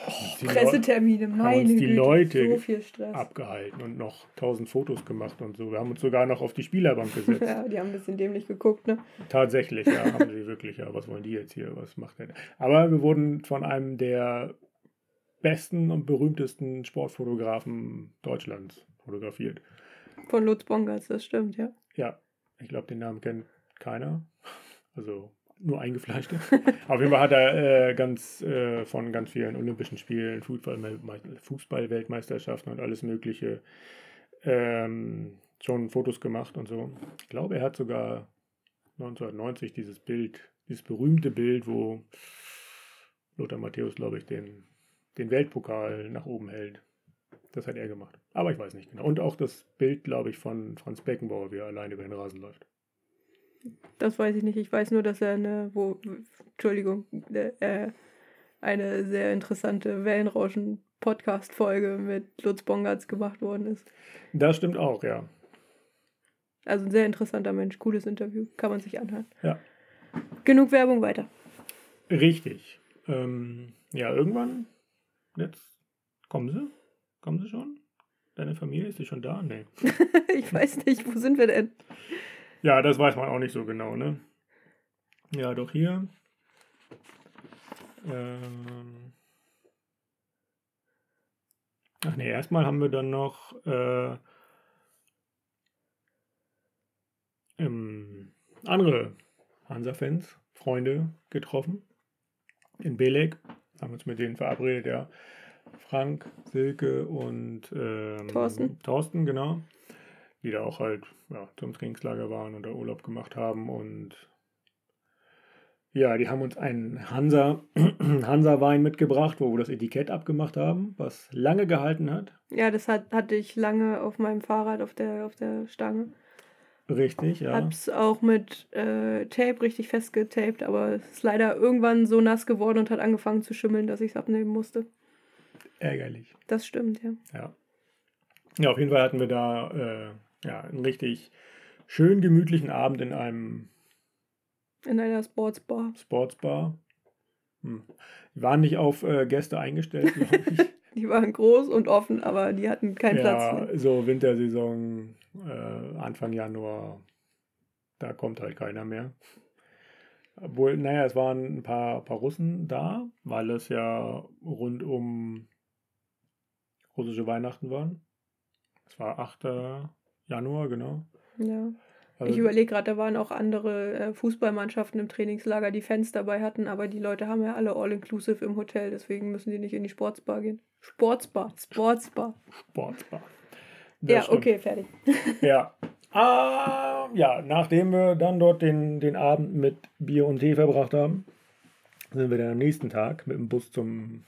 B: Oh, Pressetermine, meine
A: haben uns die Leute so viel Stress. abgehalten und noch tausend Fotos gemacht und so. Wir haben uns sogar noch auf die Spielerbank *laughs* gesetzt.
B: ja, die haben ein bisschen dämlich geguckt, ne?
A: Tatsächlich, ja, haben sie wirklich. Ja, was wollen die jetzt hier? Was macht der? Aber wir wurden von einem der besten und berühmtesten Sportfotografen Deutschlands fotografiert.
B: Von Lutz Bongartz, das stimmt, ja.
A: Ja, ich glaube, den Namen kennt keiner. Also nur eingefleischte. *laughs* Auf jeden Fall hat er äh, ganz äh, von ganz vielen Olympischen Spielen, Fußball-Weltmeisterschaften und alles Mögliche ähm, schon Fotos gemacht und so. Ich glaube, er hat sogar 1990 dieses Bild, dieses berühmte Bild, wo Lothar Matthäus, glaube ich, den, den Weltpokal nach oben hält. Das hat er gemacht. Aber ich weiß nicht genau. Und auch das Bild, glaube ich, von Franz Beckenbauer, wie er allein über den Rasen läuft.
B: Das weiß ich nicht. Ich weiß nur, dass er eine, wo, Entschuldigung, äh, eine sehr interessante Wellenrauschen-Podcast-Folge mit Lutz Bongartz gemacht worden ist.
A: Das stimmt auch, ja.
B: Also ein sehr interessanter Mensch, cooles Interview, kann man sich anhören.
A: Ja.
B: Genug Werbung weiter.
A: Richtig. Ähm, ja, irgendwann, jetzt kommen sie. Kommen sie schon? Deine Familie ist sie schon da? Nee. *laughs*
B: ich weiß nicht, wo sind wir denn?
A: Ja, das weiß man auch nicht so genau, ne? Ja, doch hier. Ähm Ach nee, erstmal haben wir dann noch äh, ähm, andere Hansa-Fans, Freunde getroffen. In Belek. Haben uns mit denen verabredet, ja. Frank, Silke und ähm,
B: Thorsten.
A: Thorsten, genau die da auch halt ja, zum Trainingslager waren oder Urlaub gemacht haben. Und ja, die haben uns einen Hansa, *clears throat* Hansa-Wein mitgebracht, wo wir das Etikett abgemacht haben, was lange gehalten hat.
B: Ja, das hat, hatte ich lange auf meinem Fahrrad auf der, auf der Stange.
A: Richtig, ja.
B: Hab's auch mit äh, Tape richtig festgetaped, aber es ist leider irgendwann so nass geworden und hat angefangen zu schimmeln, dass ich es abnehmen musste.
A: Ärgerlich.
B: Das stimmt, ja.
A: Ja. Ja, auf jeden Fall hatten wir da äh, ja, einen richtig schön gemütlichen Abend in einem.
B: In einer Sportsbar.
A: Sportsbar. Hm. Waren nicht auf äh, Gäste eingestellt, glaube *laughs* ich. *laughs*
B: die waren groß und offen, aber die hatten keinen
A: ja,
B: Platz.
A: Ja, so Wintersaison, äh, Anfang Januar, da kommt halt keiner mehr. Obwohl, naja, es waren ein paar, paar Russen da, weil es ja rund um russische Weihnachten waren. Es war 8. Januar, genau.
B: Ja. Also, ich überlege gerade, da waren auch andere äh, Fußballmannschaften im Trainingslager, die Fans dabei hatten, aber die Leute haben ja alle All-Inclusive im Hotel, deswegen müssen die nicht in die Sportsbar gehen. Sportsbar, Sportsbar.
A: Sportsbar.
B: Das ja, stimmt. okay, fertig. *laughs*
A: ja. Ah, ja, nachdem wir dann dort den, den Abend mit Bier und Tee verbracht haben, sind wir dann am nächsten Tag mit dem Bus zum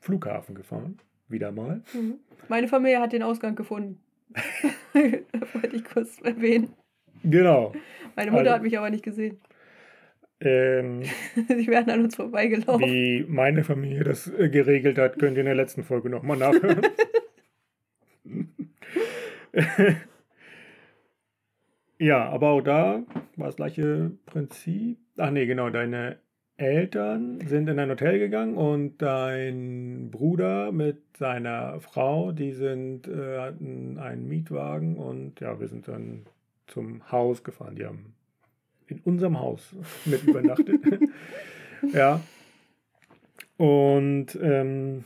A: Flughafen gefahren. Wieder mal.
B: Mhm. Meine Familie hat den Ausgang gefunden. *laughs* Wollte ich kurz erwähnen.
A: Genau.
B: Meine Mutter also, hat mich aber nicht gesehen.
A: Ähm, *laughs*
B: Sie werden an uns vorbeigelaufen.
A: Wie meine Familie das äh, geregelt hat, könnt ihr in der letzten Folge nochmal nachhören. *laughs* Ja, aber auch da war das gleiche Prinzip. Ach nee, genau, deine Eltern sind in ein Hotel gegangen und dein Bruder mit seiner Frau, die sind, äh, hatten einen Mietwagen und ja, wir sind dann zum Haus gefahren. Die haben in unserem Haus *laughs* mit übernachtet. *laughs* ja. Und ähm,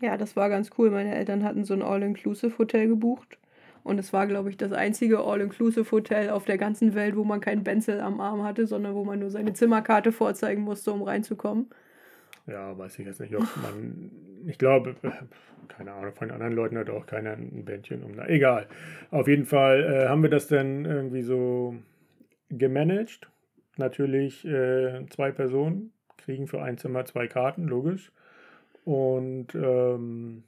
B: Ja, das war ganz cool. Meine Eltern hatten so ein All-Inclusive-Hotel gebucht. Und es war, glaube ich, das einzige All-Inclusive-Hotel auf der ganzen Welt, wo man keinen Benzel am Arm hatte, sondern wo man nur seine Zimmerkarte vorzeigen musste, um reinzukommen.
A: Ja, weiß ich jetzt nicht, ob man. Ich glaube, *laughs* keine Ahnung, von anderen Leuten hat auch keiner ein Bändchen um. Na, egal. Auf jeden Fall äh, haben wir das dann irgendwie so gemanagt. Natürlich äh, zwei Personen kriegen für ein Zimmer zwei Karten, logisch. Und ähm,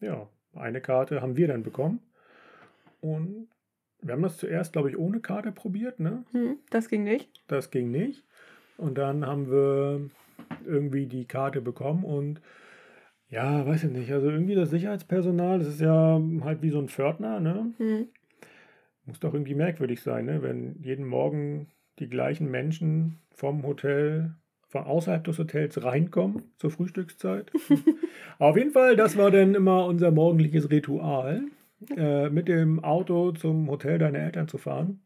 A: ja, eine Karte haben wir dann bekommen. Und wir haben das zuerst, glaube ich, ohne Karte probiert, ne?
B: Hm, das ging nicht.
A: Das ging nicht. Und dann haben wir irgendwie die Karte bekommen und ja, weiß ich nicht. Also irgendwie das Sicherheitspersonal, das ist ja halt wie so ein Pförtner, ne?
B: Hm.
A: Muss doch irgendwie merkwürdig sein, ne? Wenn jeden Morgen die gleichen Menschen vom Hotel, von außerhalb des Hotels reinkommen zur Frühstückszeit. *laughs* Auf jeden Fall, das war dann immer unser morgendliches Ritual, äh, mit dem Auto zum Hotel deiner Eltern zu fahren.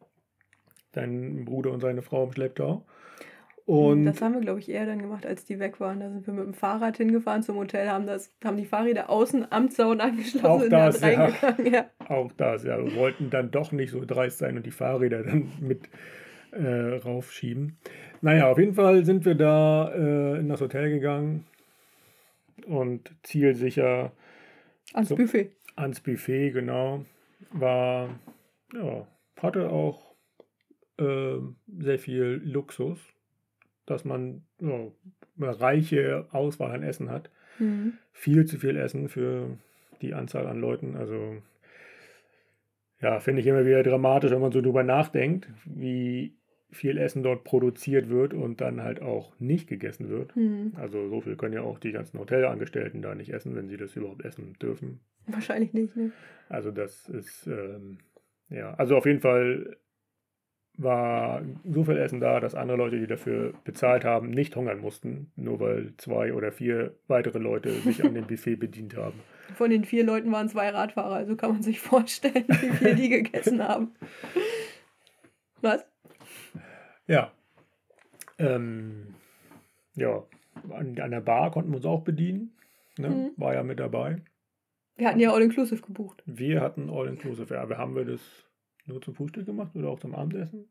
A: Dein Bruder und seine Frau im Schlepptau. Und
B: das haben wir, glaube ich, eher dann gemacht, als die weg waren. Da sind wir mit dem Fahrrad hingefahren zum Hotel, haben, das, haben die Fahrräder außen am Zaun angeschlossen
A: Auch
B: und
A: das,
B: dann
A: ja.
B: reingegangen. Ja.
A: Auch das, ja. Wir wollten dann doch nicht so dreist sein und die Fahrräder dann mit äh, raufschieben. Naja, auf jeden Fall sind wir da äh, in das Hotel gegangen und zielsicher
B: Ans
A: So.
B: Buffet.
A: ans Buffet, genau. War, ja, hatte auch äh, sehr viel Luxus, dass man ja, eine reiche Auswahl an Essen hat.
B: Mhm.
A: viel zu viel Essen für die Anzahl an Leuten. Also ja, finde ich immer wieder dramatisch, wenn man so drüber nachdenkt, wie viel Essen dort produziert wird und dann halt auch nicht gegessen wird.
B: Mhm.
A: Also so viel können ja auch die ganzen Hotelangestellten da nicht essen, wenn sie das überhaupt essen dürfen.
B: Wahrscheinlich nicht, ne?
A: Also das ist, ähm, ja, also auf jeden Fall war so viel Essen da, dass andere Leute, die dafür bezahlt haben, nicht hungern mussten, nur weil zwei oder vier weitere Leute sich an dem Buffet bedient haben.
B: Von den vier Leuten waren zwei Radfahrer, also kann man sich vorstellen, wie viel die gegessen haben. Was?
A: Ja. Ähm, ja, an, an der Bar konnten wir uns auch bedienen. Ne?
B: Mhm.
A: War ja mit dabei.
B: Wir hatten ja All-Inclusive gebucht.
A: Wir hatten All-Inclusive. Ja, aber haben wir das nur zum Frühstück gemacht oder auch zum Abendessen?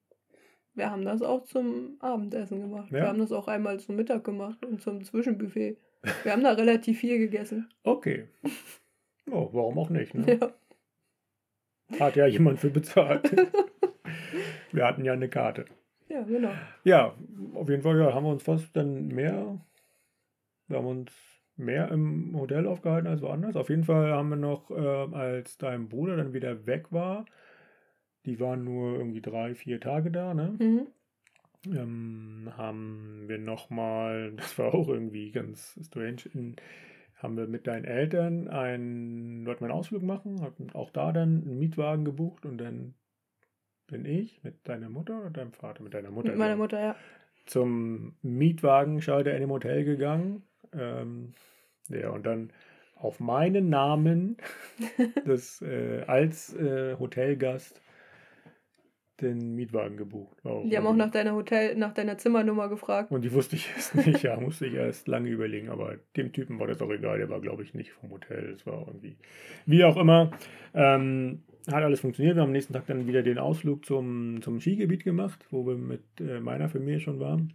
B: Wir haben das auch zum Abendessen gemacht.
A: Ja.
B: Wir haben das auch einmal zum Mittag gemacht und zum Zwischenbuffet. Wir haben da relativ viel gegessen.
A: Okay. Oh, warum auch nicht? Ne?
B: Ja.
A: Hat ja jemand für bezahlt. wir hatten ja eine Karte.
B: ja, genau.
A: Ja, auf jeden Fall ja, haben wir uns fast dann mehr, wir haben uns mehr im Hotel aufgehalten als woanders. Auf jeden Fall haben wir noch, ähm, als dein Bruder dann wieder weg war, die waren nur irgendwie drei, vier Tage da, ne?
B: Mhm.
A: ähm, haben wir nochmal, das war auch irgendwie ganz strange, in, haben wir mit deinen Eltern einen, wollten wir einen Ausflug machen, hatten auch da dann einen Mietwagen gebucht und dann bin ich mit deiner Mutter oder deinem Vater, mit deiner Mutter,
B: Mit meiner Mutter, ja.
A: zum Mietwagenschalter in dem Hotel gegangen. Ähm, ja, und dann auf meinen Namen *laughs* das, äh, als äh, Hotelgast den Mietwagen gebucht. War
B: Die haben auch nach deiner Hotel, nach deiner Zimmernummer gefragt.
A: und die wusste ich erst nicht, ja, musste ich erst lange überlegen, aber dem Typen war das auch egal, der war, glaube ich, nicht vom Hotel. Es war irgendwie, wie auch immer, ähm, hat alles funktioniert. Wir haben am nächsten Tag dann wieder den Ausflug zum, zum Skigebiet gemacht, wo wir mit äh, meiner Familie schon waren.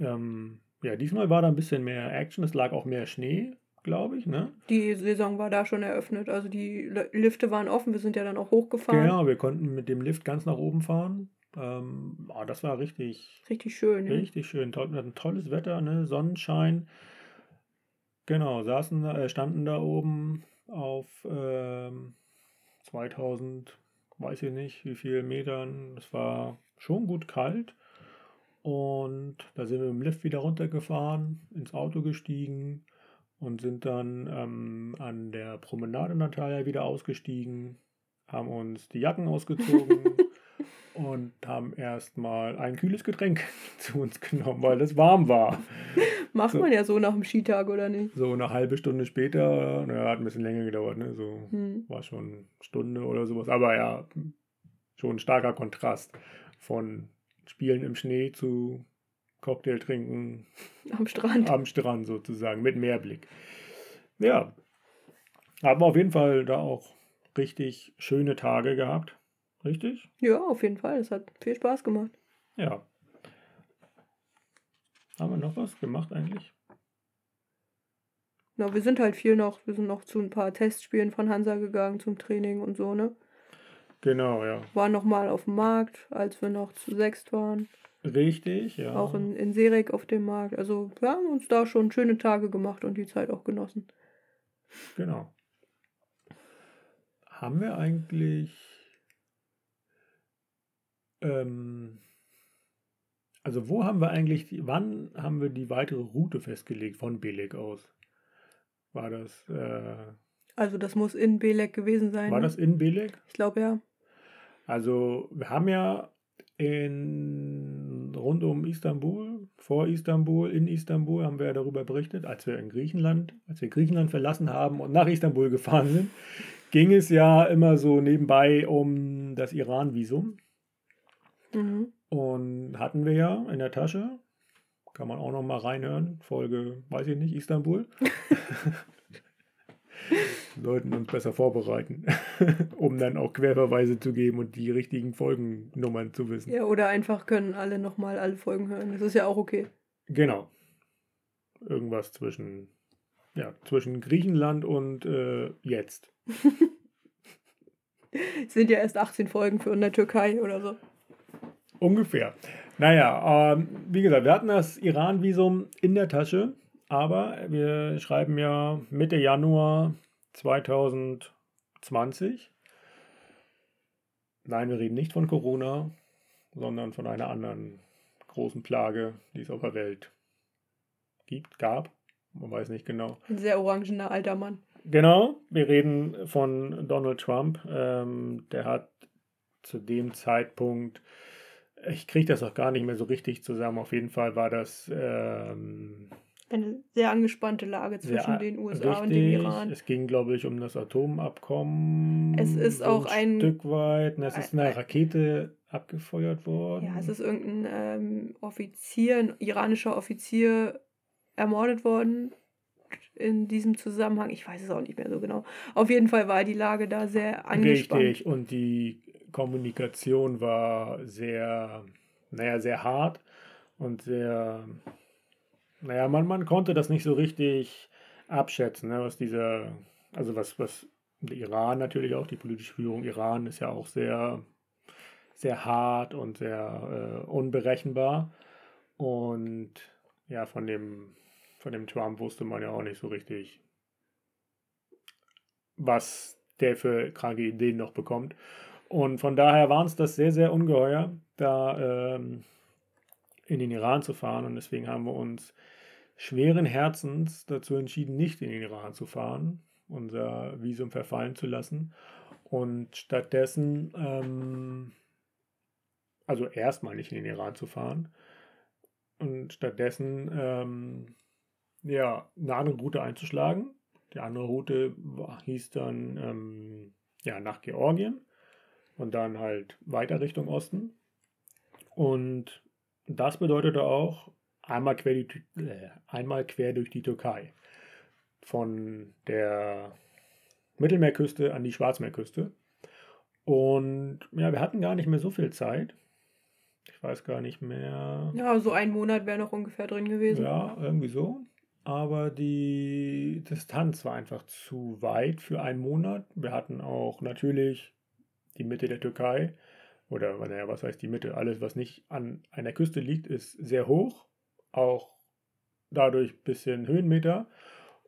A: Ähm, ja, diesmal war da ein bisschen mehr Action, es lag auch mehr Schnee, glaube ich, ne?
B: Die Saison war da schon eröffnet. Also die Lifte waren offen. Wir sind ja dann auch hochgefahren.
A: Genau, wir konnten mit dem Lift ganz nach oben fahren. Ähm, ah, das war richtig,
B: Richtig schön. Ja.
A: Richtig schön. Toll, wir hatten tolles Wetter, ne? Sonnenschein. Genau, saßen, äh, standen da oben auf ähm, 2000, weiß ich nicht, wie viel Metern. Es war schon gut kalt. Und da sind wir im Lift wieder runtergefahren, ins Auto gestiegen und sind dann ähm, an der Promenade Natalia wieder ausgestiegen. haben uns die Jacken ausgezogen *laughs* und haben erstmal ein kühles Getränk *laughs* zu uns genommen, weil es warm war.
B: Macht
A: So.
B: man ja so nach dem Skitag, oder nicht?
A: So eine halbe Stunde später, naja, hat ein bisschen länger gedauert, ne? So
B: Hm.
A: war schon eine Stunde oder sowas. Aber ja, schon ein starker Kontrast von Spielen im Schnee zu Cocktail trinken
B: Am Strand.
A: am Strand sozusagen, mit Meerblick. Ja, haben wir auf jeden Fall da auch richtig schöne Tage gehabt. Richtig?
B: Ja, auf jeden Fall. Es hat viel Spaß gemacht.
A: Ja. Haben wir noch was gemacht eigentlich?
B: Na, wir sind halt viel noch, wir sind noch zu ein paar Testspielen von Hansa gegangen zum Training und so, ne?
A: Genau, ja.
B: Waren noch mal auf dem Markt, als wir noch zu sechst waren.
A: Richtig, ja.
B: Auch in, in Serek auf dem Markt. Also wir haben uns da schon schöne Tage gemacht und die Zeit auch genossen.
A: Genau. Haben wir eigentlich. Ähm, also, wo haben wir eigentlich. Die, wann haben wir die weitere Route festgelegt von Belek aus? War das. Äh,
B: Also das muss in Belek gewesen sein.
A: war
B: ne?
A: das in Belek?
B: Ich glaube ja.
A: Also, wir haben ja in, rund um Istanbul, vor Istanbul, in Istanbul haben wir ja darüber berichtet, als wir in Griechenland, als wir Griechenland verlassen haben und nach Istanbul gefahren sind, ging es ja immer so nebenbei um das Iran-Visum.
B: Mhm.
A: Und hatten wir ja in der Tasche, kann man auch noch mal reinhören, Folge, weiß ich nicht, Istanbul. *laughs* Sollten uns besser vorbereiten, *laughs* um dann auch Querverweise zu geben und die richtigen Folgennummern zu wissen.
B: Ja, oder einfach können alle nochmal alle Folgen hören. Das ist ja auch okay.
A: Genau. Irgendwas zwischen, ja, zwischen Griechenland und äh, jetzt.
B: Es *laughs* sind ja erst 18 Folgen für in der Türkei oder so.
A: Ungefähr. Naja, ähm, wie gesagt, wir hatten das Iran-Visum in der Tasche, aber wir schreiben ja Mitte Januar 2020. Nein, wir reden nicht von Corona, sondern von einer anderen großen Plage, die es auf der Welt gibt, gab. Man weiß nicht genau.
B: Ein sehr orangener alter Mann.
A: Genau, wir reden von Donald Trump. Ähm, der hat zu dem Zeitpunkt, ich kriege das auch gar nicht mehr so richtig zusammen, auf jeden Fall war das ähm,
B: Eine sehr angespannte Lage zwischen
A: sehr
B: den USA und dem
A: richtig.
B: Iran.
A: Es ging, glaube ich, um das Atomabkommen.
B: Es ist auch ein-
A: Stück weit. Und es ist
B: ein-
A: eine Rakete abgefeuert worden.
B: Ja, es ist irgendein ähm, Offizier, ein iranischer Offizier ermordet worden in diesem Zusammenhang. Ich weiß es auch nicht mehr so genau. Auf jeden Fall war die Lage da sehr angespannt.
A: Richtig, und die Kommunikation war sehr, naja, sehr hart und sehr, naja, man, man konnte das nicht so richtig abschätzen, ne, was dieser, also was, was der Iran natürlich auch, die politische Führung Iran ist ja auch sehr, sehr hart und sehr äh, unberechenbar. Und ja, von dem, von dem Trump wusste man ja auch nicht so richtig, was der für kranke Ideen noch bekommt. Und von daher war uns das sehr, sehr ungeheuer, da ähm, in den Iran zu fahren. Und deswegen haben wir uns schweren Herzens dazu entschieden, nicht in den Iran zu fahren, unser Visum verfallen zu lassen. Und stattdessen, ähm, also erstmal nicht in den Iran zu fahren. Und stattdessen, ähm, ja, eine andere Route einzuschlagen. Die andere Route hieß dann ähm, ja, nach Georgien und dann halt weiter Richtung Osten. Und das bedeutete auch einmal quer, die, äh, einmal quer durch die Türkei. Von der Mittelmeerküste an die Schwarzmeerküste. Und ja, wir hatten gar nicht mehr so viel Zeit. Ich weiß gar nicht mehr.
B: Ja, so ein Monat wäre noch ungefähr drin gewesen.
A: Ja, irgendwie so. Aber die Distanz war einfach zu weit für einen Monat. Wir hatten auch natürlich die Mitte der Türkei. Oder, naja, was heißt die Mitte? Alles, was nicht an einer Küste liegt, ist sehr hoch. Auch dadurch ein bisschen Höhenmeter.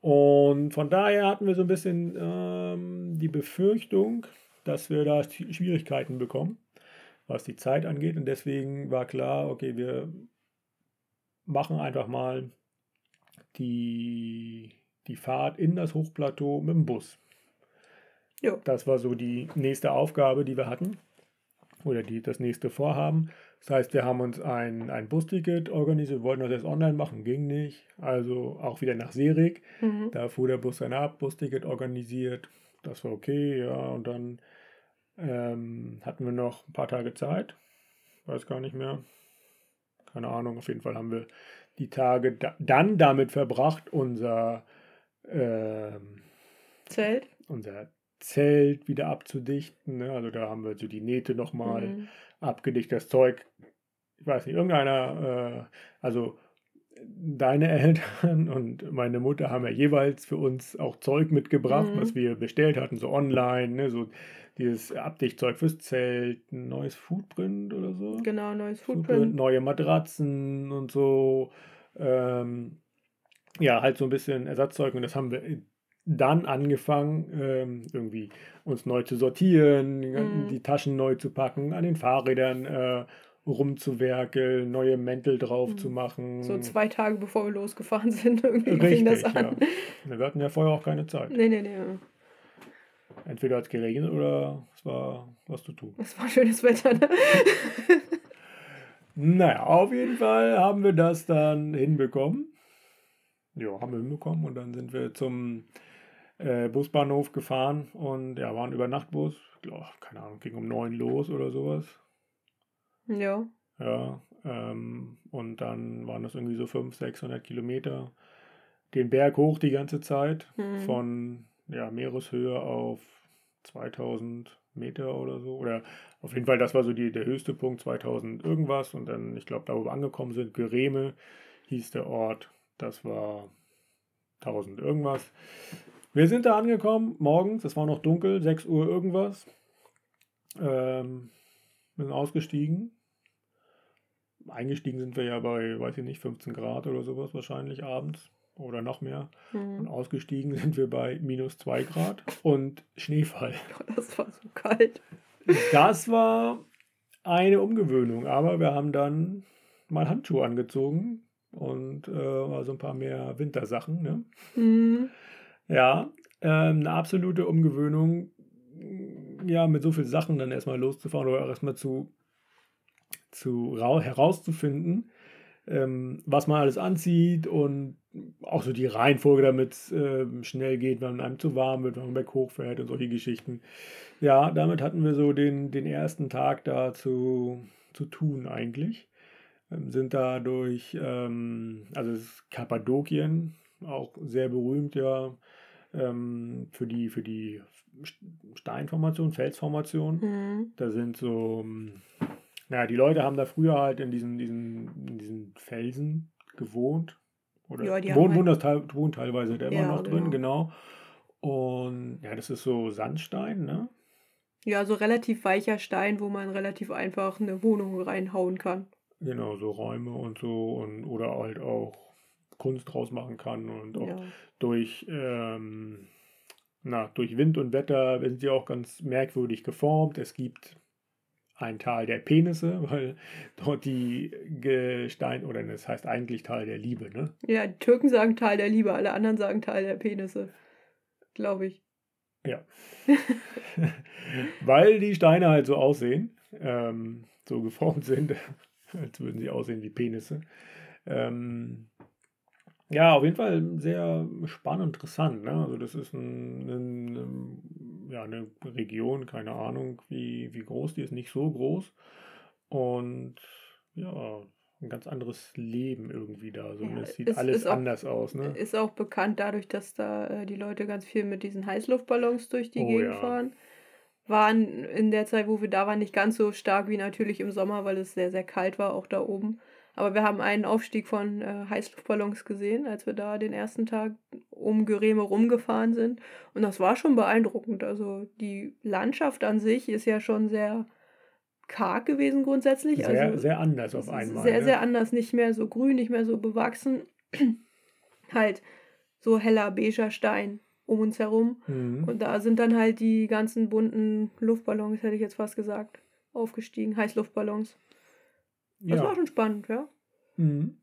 A: Und von daher hatten wir so ein bisschen ähm, die Befürchtung, dass wir da Schwierigkeiten bekommen, was die Zeit angeht. Und deswegen war klar, okay, wir machen einfach mal die, die Fahrt in das Hochplateau mit dem Bus.
B: Jo.
A: Das war so die nächste Aufgabe, die wir hatten. Oder die, das nächste Vorhaben. Das heißt, wir haben uns ein, ein Busticket organisiert, wollten das erst online machen, ging nicht. Also auch wieder nach Serik.
B: Mhm.
A: Da fuhr der Bus dann ab, Busticket organisiert. Das war okay, ja. Und dann ähm, hatten wir noch ein paar Tage Zeit. Weiß gar nicht mehr. Keine Ahnung. Auf jeden Fall haben wir die Tage da, dann damit verbracht, unser, ähm,
B: Zelt.
A: unser Zelt wieder abzudichten. Ne? Also da haben wir so die Nähte nochmal
B: Mhm.
A: abgedichtet, das Zeug. Ich weiß nicht, irgendeiner, äh, also deine Eltern *laughs* und meine Mutter haben ja jeweils für uns auch Zeug mitgebracht,
B: Mhm.
A: was wir bestellt hatten, so online, ne? so dieses Abdichtzeug fürs Zelt, ein neues Footprint oder so.
B: Genau, neues
A: Footprint,
B: Footprint.
A: neue Matratzen und so. Ähm, ja, halt so ein bisschen Ersatzzeug und das haben wir dann angefangen, ähm, irgendwie uns neu zu sortieren,
B: Mhm.
A: die Taschen neu zu packen, an den Fahrrädern äh, rumzuwerkeln, neue Mäntel drauf zu
B: Mhm.
A: machen.
B: So zwei Tage bevor wir losgefahren *laughs* sind, irgendwie fing
A: Richtig,
B: das
A: ja.
B: an.
A: Wir hatten ja vorher auch keine Zeit.
B: Nee, nee, nee.
A: Entweder hat es geregnet oder es war was zu tun.
B: Es war schönes Wetter, ne? *laughs*
A: Naja, auf jeden Fall haben wir das dann hinbekommen. Ja, haben wir hinbekommen und dann sind wir zum äh, Busbahnhof gefahren und ja, waren über Nachtbus. Ich glaub, keine Ahnung, ging um neun los oder sowas.
B: Ja.
A: Ja, ähm, und dann waren das irgendwie so 500, 600 Kilometer den Berg hoch die ganze Zeit
B: Mhm.
A: von ja, Meereshöhe auf 2000 Meter oder so. Oder auf jeden Fall, das war so die, der höchste Punkt, 2000 irgendwas. Und dann, ich glaube, da wo wir angekommen sind, Gereme hieß der Ort. Das war 1000 irgendwas. Wir sind da angekommen, morgens, es war noch dunkel, 6 Uhr irgendwas. Ähm, wir sind ausgestiegen. Eingestiegen sind wir ja bei, weiß ich nicht, 15 Grad oder sowas wahrscheinlich abends oder noch mehr. Und
B: Mhm.
A: ausgestiegen sind wir bei minus 2 Grad und Schneefall. *laughs*
B: Das war so kalt.
A: Das war eine Umgewöhnung, aber wir haben dann mal Handschuhe angezogen und äh, also ein paar mehr Wintersachen. Ne?
B: Mhm.
A: Ja, ähm, eine absolute Umgewöhnung, ja, mit so vielen Sachen dann erstmal loszufahren oder erstmal zu, zu rau- herauszufinden, ähm, was man alles anzieht und auch so die Reihenfolge, damit es ähm, schnell geht, wenn einem zu warm wird, wenn man Berg hochfährt und solche Geschichten. Ja, damit hatten wir so den, den ersten Tag da zu, zu tun eigentlich. Ähm, sind da durch, ähm, also Kappadokien, auch sehr berühmt ja ähm, für die, für die Steinformation, Felsformation.
B: Mhm.
A: Da sind so, ähm, naja, die Leute haben da früher halt in diesen, diesen, in diesen Felsen gewohnt. Oder
B: Ja, die haben
A: wohnen,
B: halt-
A: wohnen, wohnen teilweise da immer
B: Ja,
A: noch drin,
B: genau.
A: genau. Und ja, das ist so Sandstein, ne?
B: Ja, so relativ weicher Stein, wo man relativ einfach eine Wohnung reinhauen kann.
A: Genau, so Räume und so und oder halt auch Kunst draus machen kann und auch
B: Ja.
A: durch, ähm, na, durch Wind und Wetter sind sie auch ganz merkwürdig geformt. Es gibt ein Tal der Penisse, *laughs* weil dort die Gestein, oder das heißt eigentlich Tal der Liebe, ne?
B: ja, die Türken sagen Teil der Liebe, alle anderen sagen Teil der Penisse. Glaube ich.
A: Ja. *laughs* weil die Steine halt so aussehen, ähm, so geformt *laughs* sind, als würden sie aussehen wie Penisse. Ähm, ja, auf jeden Fall sehr spannend, interessant. Ne? Also das ist ein, ein, ein, ja, eine Region, keine Ahnung, wie, wie groß die ist, nicht so groß. Und ja, ein ganz anderes Leben irgendwie da. So,
B: Ja,
A: und es sieht
B: es
A: alles
B: ist auch-
A: anders aus. Ne?
B: Ist auch bekannt dadurch, dass da äh, die Leute ganz viel mit diesen Heißluftballons durch die
A: Oh
B: Gegend
A: ja.
B: fahren. Waren in der Zeit, wo wir da waren, nicht ganz so stark wie natürlich im Sommer, weil es sehr, sehr kalt war, auch da oben. Aber wir haben einen Aufstieg von äh, Heißluftballons gesehen, als wir da den ersten Tag um Gereme rumgefahren sind. Und das war schon beeindruckend. Also die Landschaft an sich ist ja schon sehr karg gewesen grundsätzlich.
A: Sehr,
B: also
A: sehr anders auf einmal.
B: Sehr,
A: ne?
B: sehr anders, nicht mehr so grün, nicht mehr so bewachsen. *clears throat* halt so heller beiger Stein um uns herum.
A: Mhm.
B: Und da sind dann halt die ganzen bunten Luftballons, hätte ich jetzt fast gesagt, aufgestiegen. Heißluftballons. Das war
A: ja.
B: schon spannend, ja.
A: Mhm.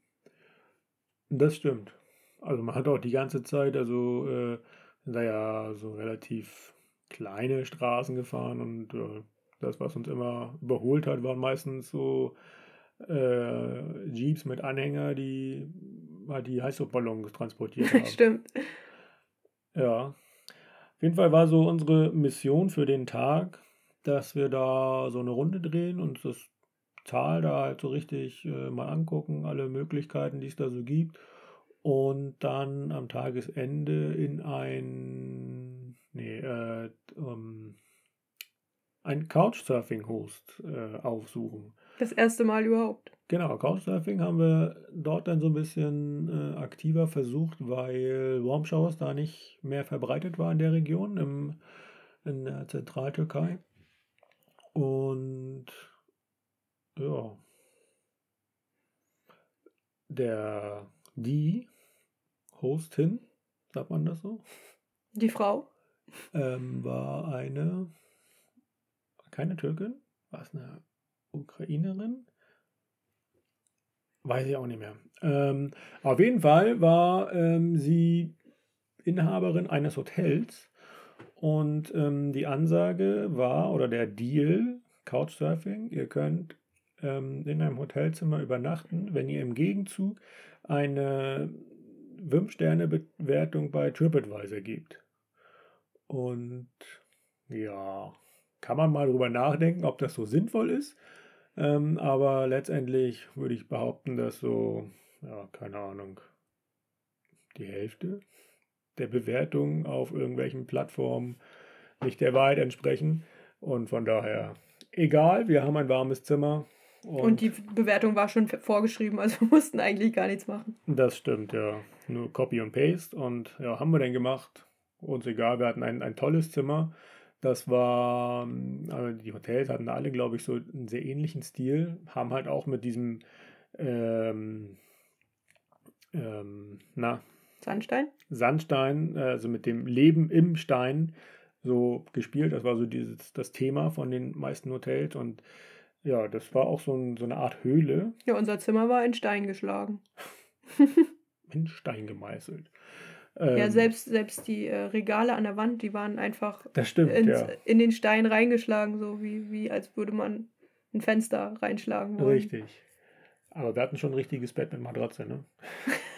A: Das stimmt. Also man hat auch die ganze Zeit, also äh, sind da ja so relativ kleine Straßen gefahren und äh, das, was uns immer überholt hat, waren meistens so äh, Jeeps mit Anhänger, die die Heißluftballons transportiert *laughs* haben.
B: Stimmt.
A: Ja. Auf jeden Fall war so unsere Mission für den Tag, dass wir da so eine Runde drehen und das Tal da halt so richtig äh, mal angucken, alle Möglichkeiten, die es da so gibt. Und dann am Tagesende in ein, nee, äh, um, ein Couchsurfing-Host äh, aufsuchen.
B: Das erste Mal überhaupt.
A: Genau, Couchsurfing haben wir dort dann so ein bisschen äh, aktiver versucht, weil Warm Showers da nicht mehr verbreitet war in der Region, im, in der Zentraltürkei. Und ja, der, die Hostin, sagt man das so,
B: Die Frau.
A: ähm, war eine, keine Türkin, war es eine Ukrainerin? Weiß ich auch nicht mehr. Ähm, auf jeden Fall war ähm, sie Inhaberin eines Hotels und ähm, die Ansage war, oder der Deal, Couchsurfing, ihr könnt ähm, in einem Hotelzimmer übernachten, wenn ihr im Gegenzug eine 5-Sterne-Bewertung bei TripAdvisor gebt. Und ja, kann man mal drüber nachdenken, ob das so sinnvoll ist. Ähm, aber letztendlich würde ich behaupten, dass so, ja, keine Ahnung, die Hälfte der Bewertungen auf irgendwelchen Plattformen nicht der Wahrheit entsprechen. Und von daher, egal, wir haben ein warmes Zimmer.
B: Und, die Bewertung war schon vorgeschrieben, also *laughs* wir mussten eigentlich gar nichts machen.
A: Das stimmt, ja. Nur Copy und Paste. Und ja, haben wir denn gemacht? Uns egal, wir hatten ein, ein tolles Zimmer. Das war, also die Hotels hatten alle, glaube ich, so einen sehr ähnlichen Stil, haben halt auch mit diesem, ähm, ähm, na,
B: Sandstein?
A: Sandstein, also mit dem Leben im Stein so gespielt. Das war so dieses, das Thema von den meisten Hotels und ja, das war auch so, ein, so eine Art Höhle.
B: Ja, unser Zimmer war in Stein geschlagen. *laughs*
A: in Stein gemeißelt.
B: Ja, selbst, selbst die äh, Regale an der Wand, die waren einfach
A: das stimmt,
B: ins,
A: ja.
B: in den Stein reingeschlagen, so wie, wie als würde man ein Fenster reinschlagen wollen.
A: Richtig. Aber wir hatten schon ein richtiges Bett mit Matratze, ne?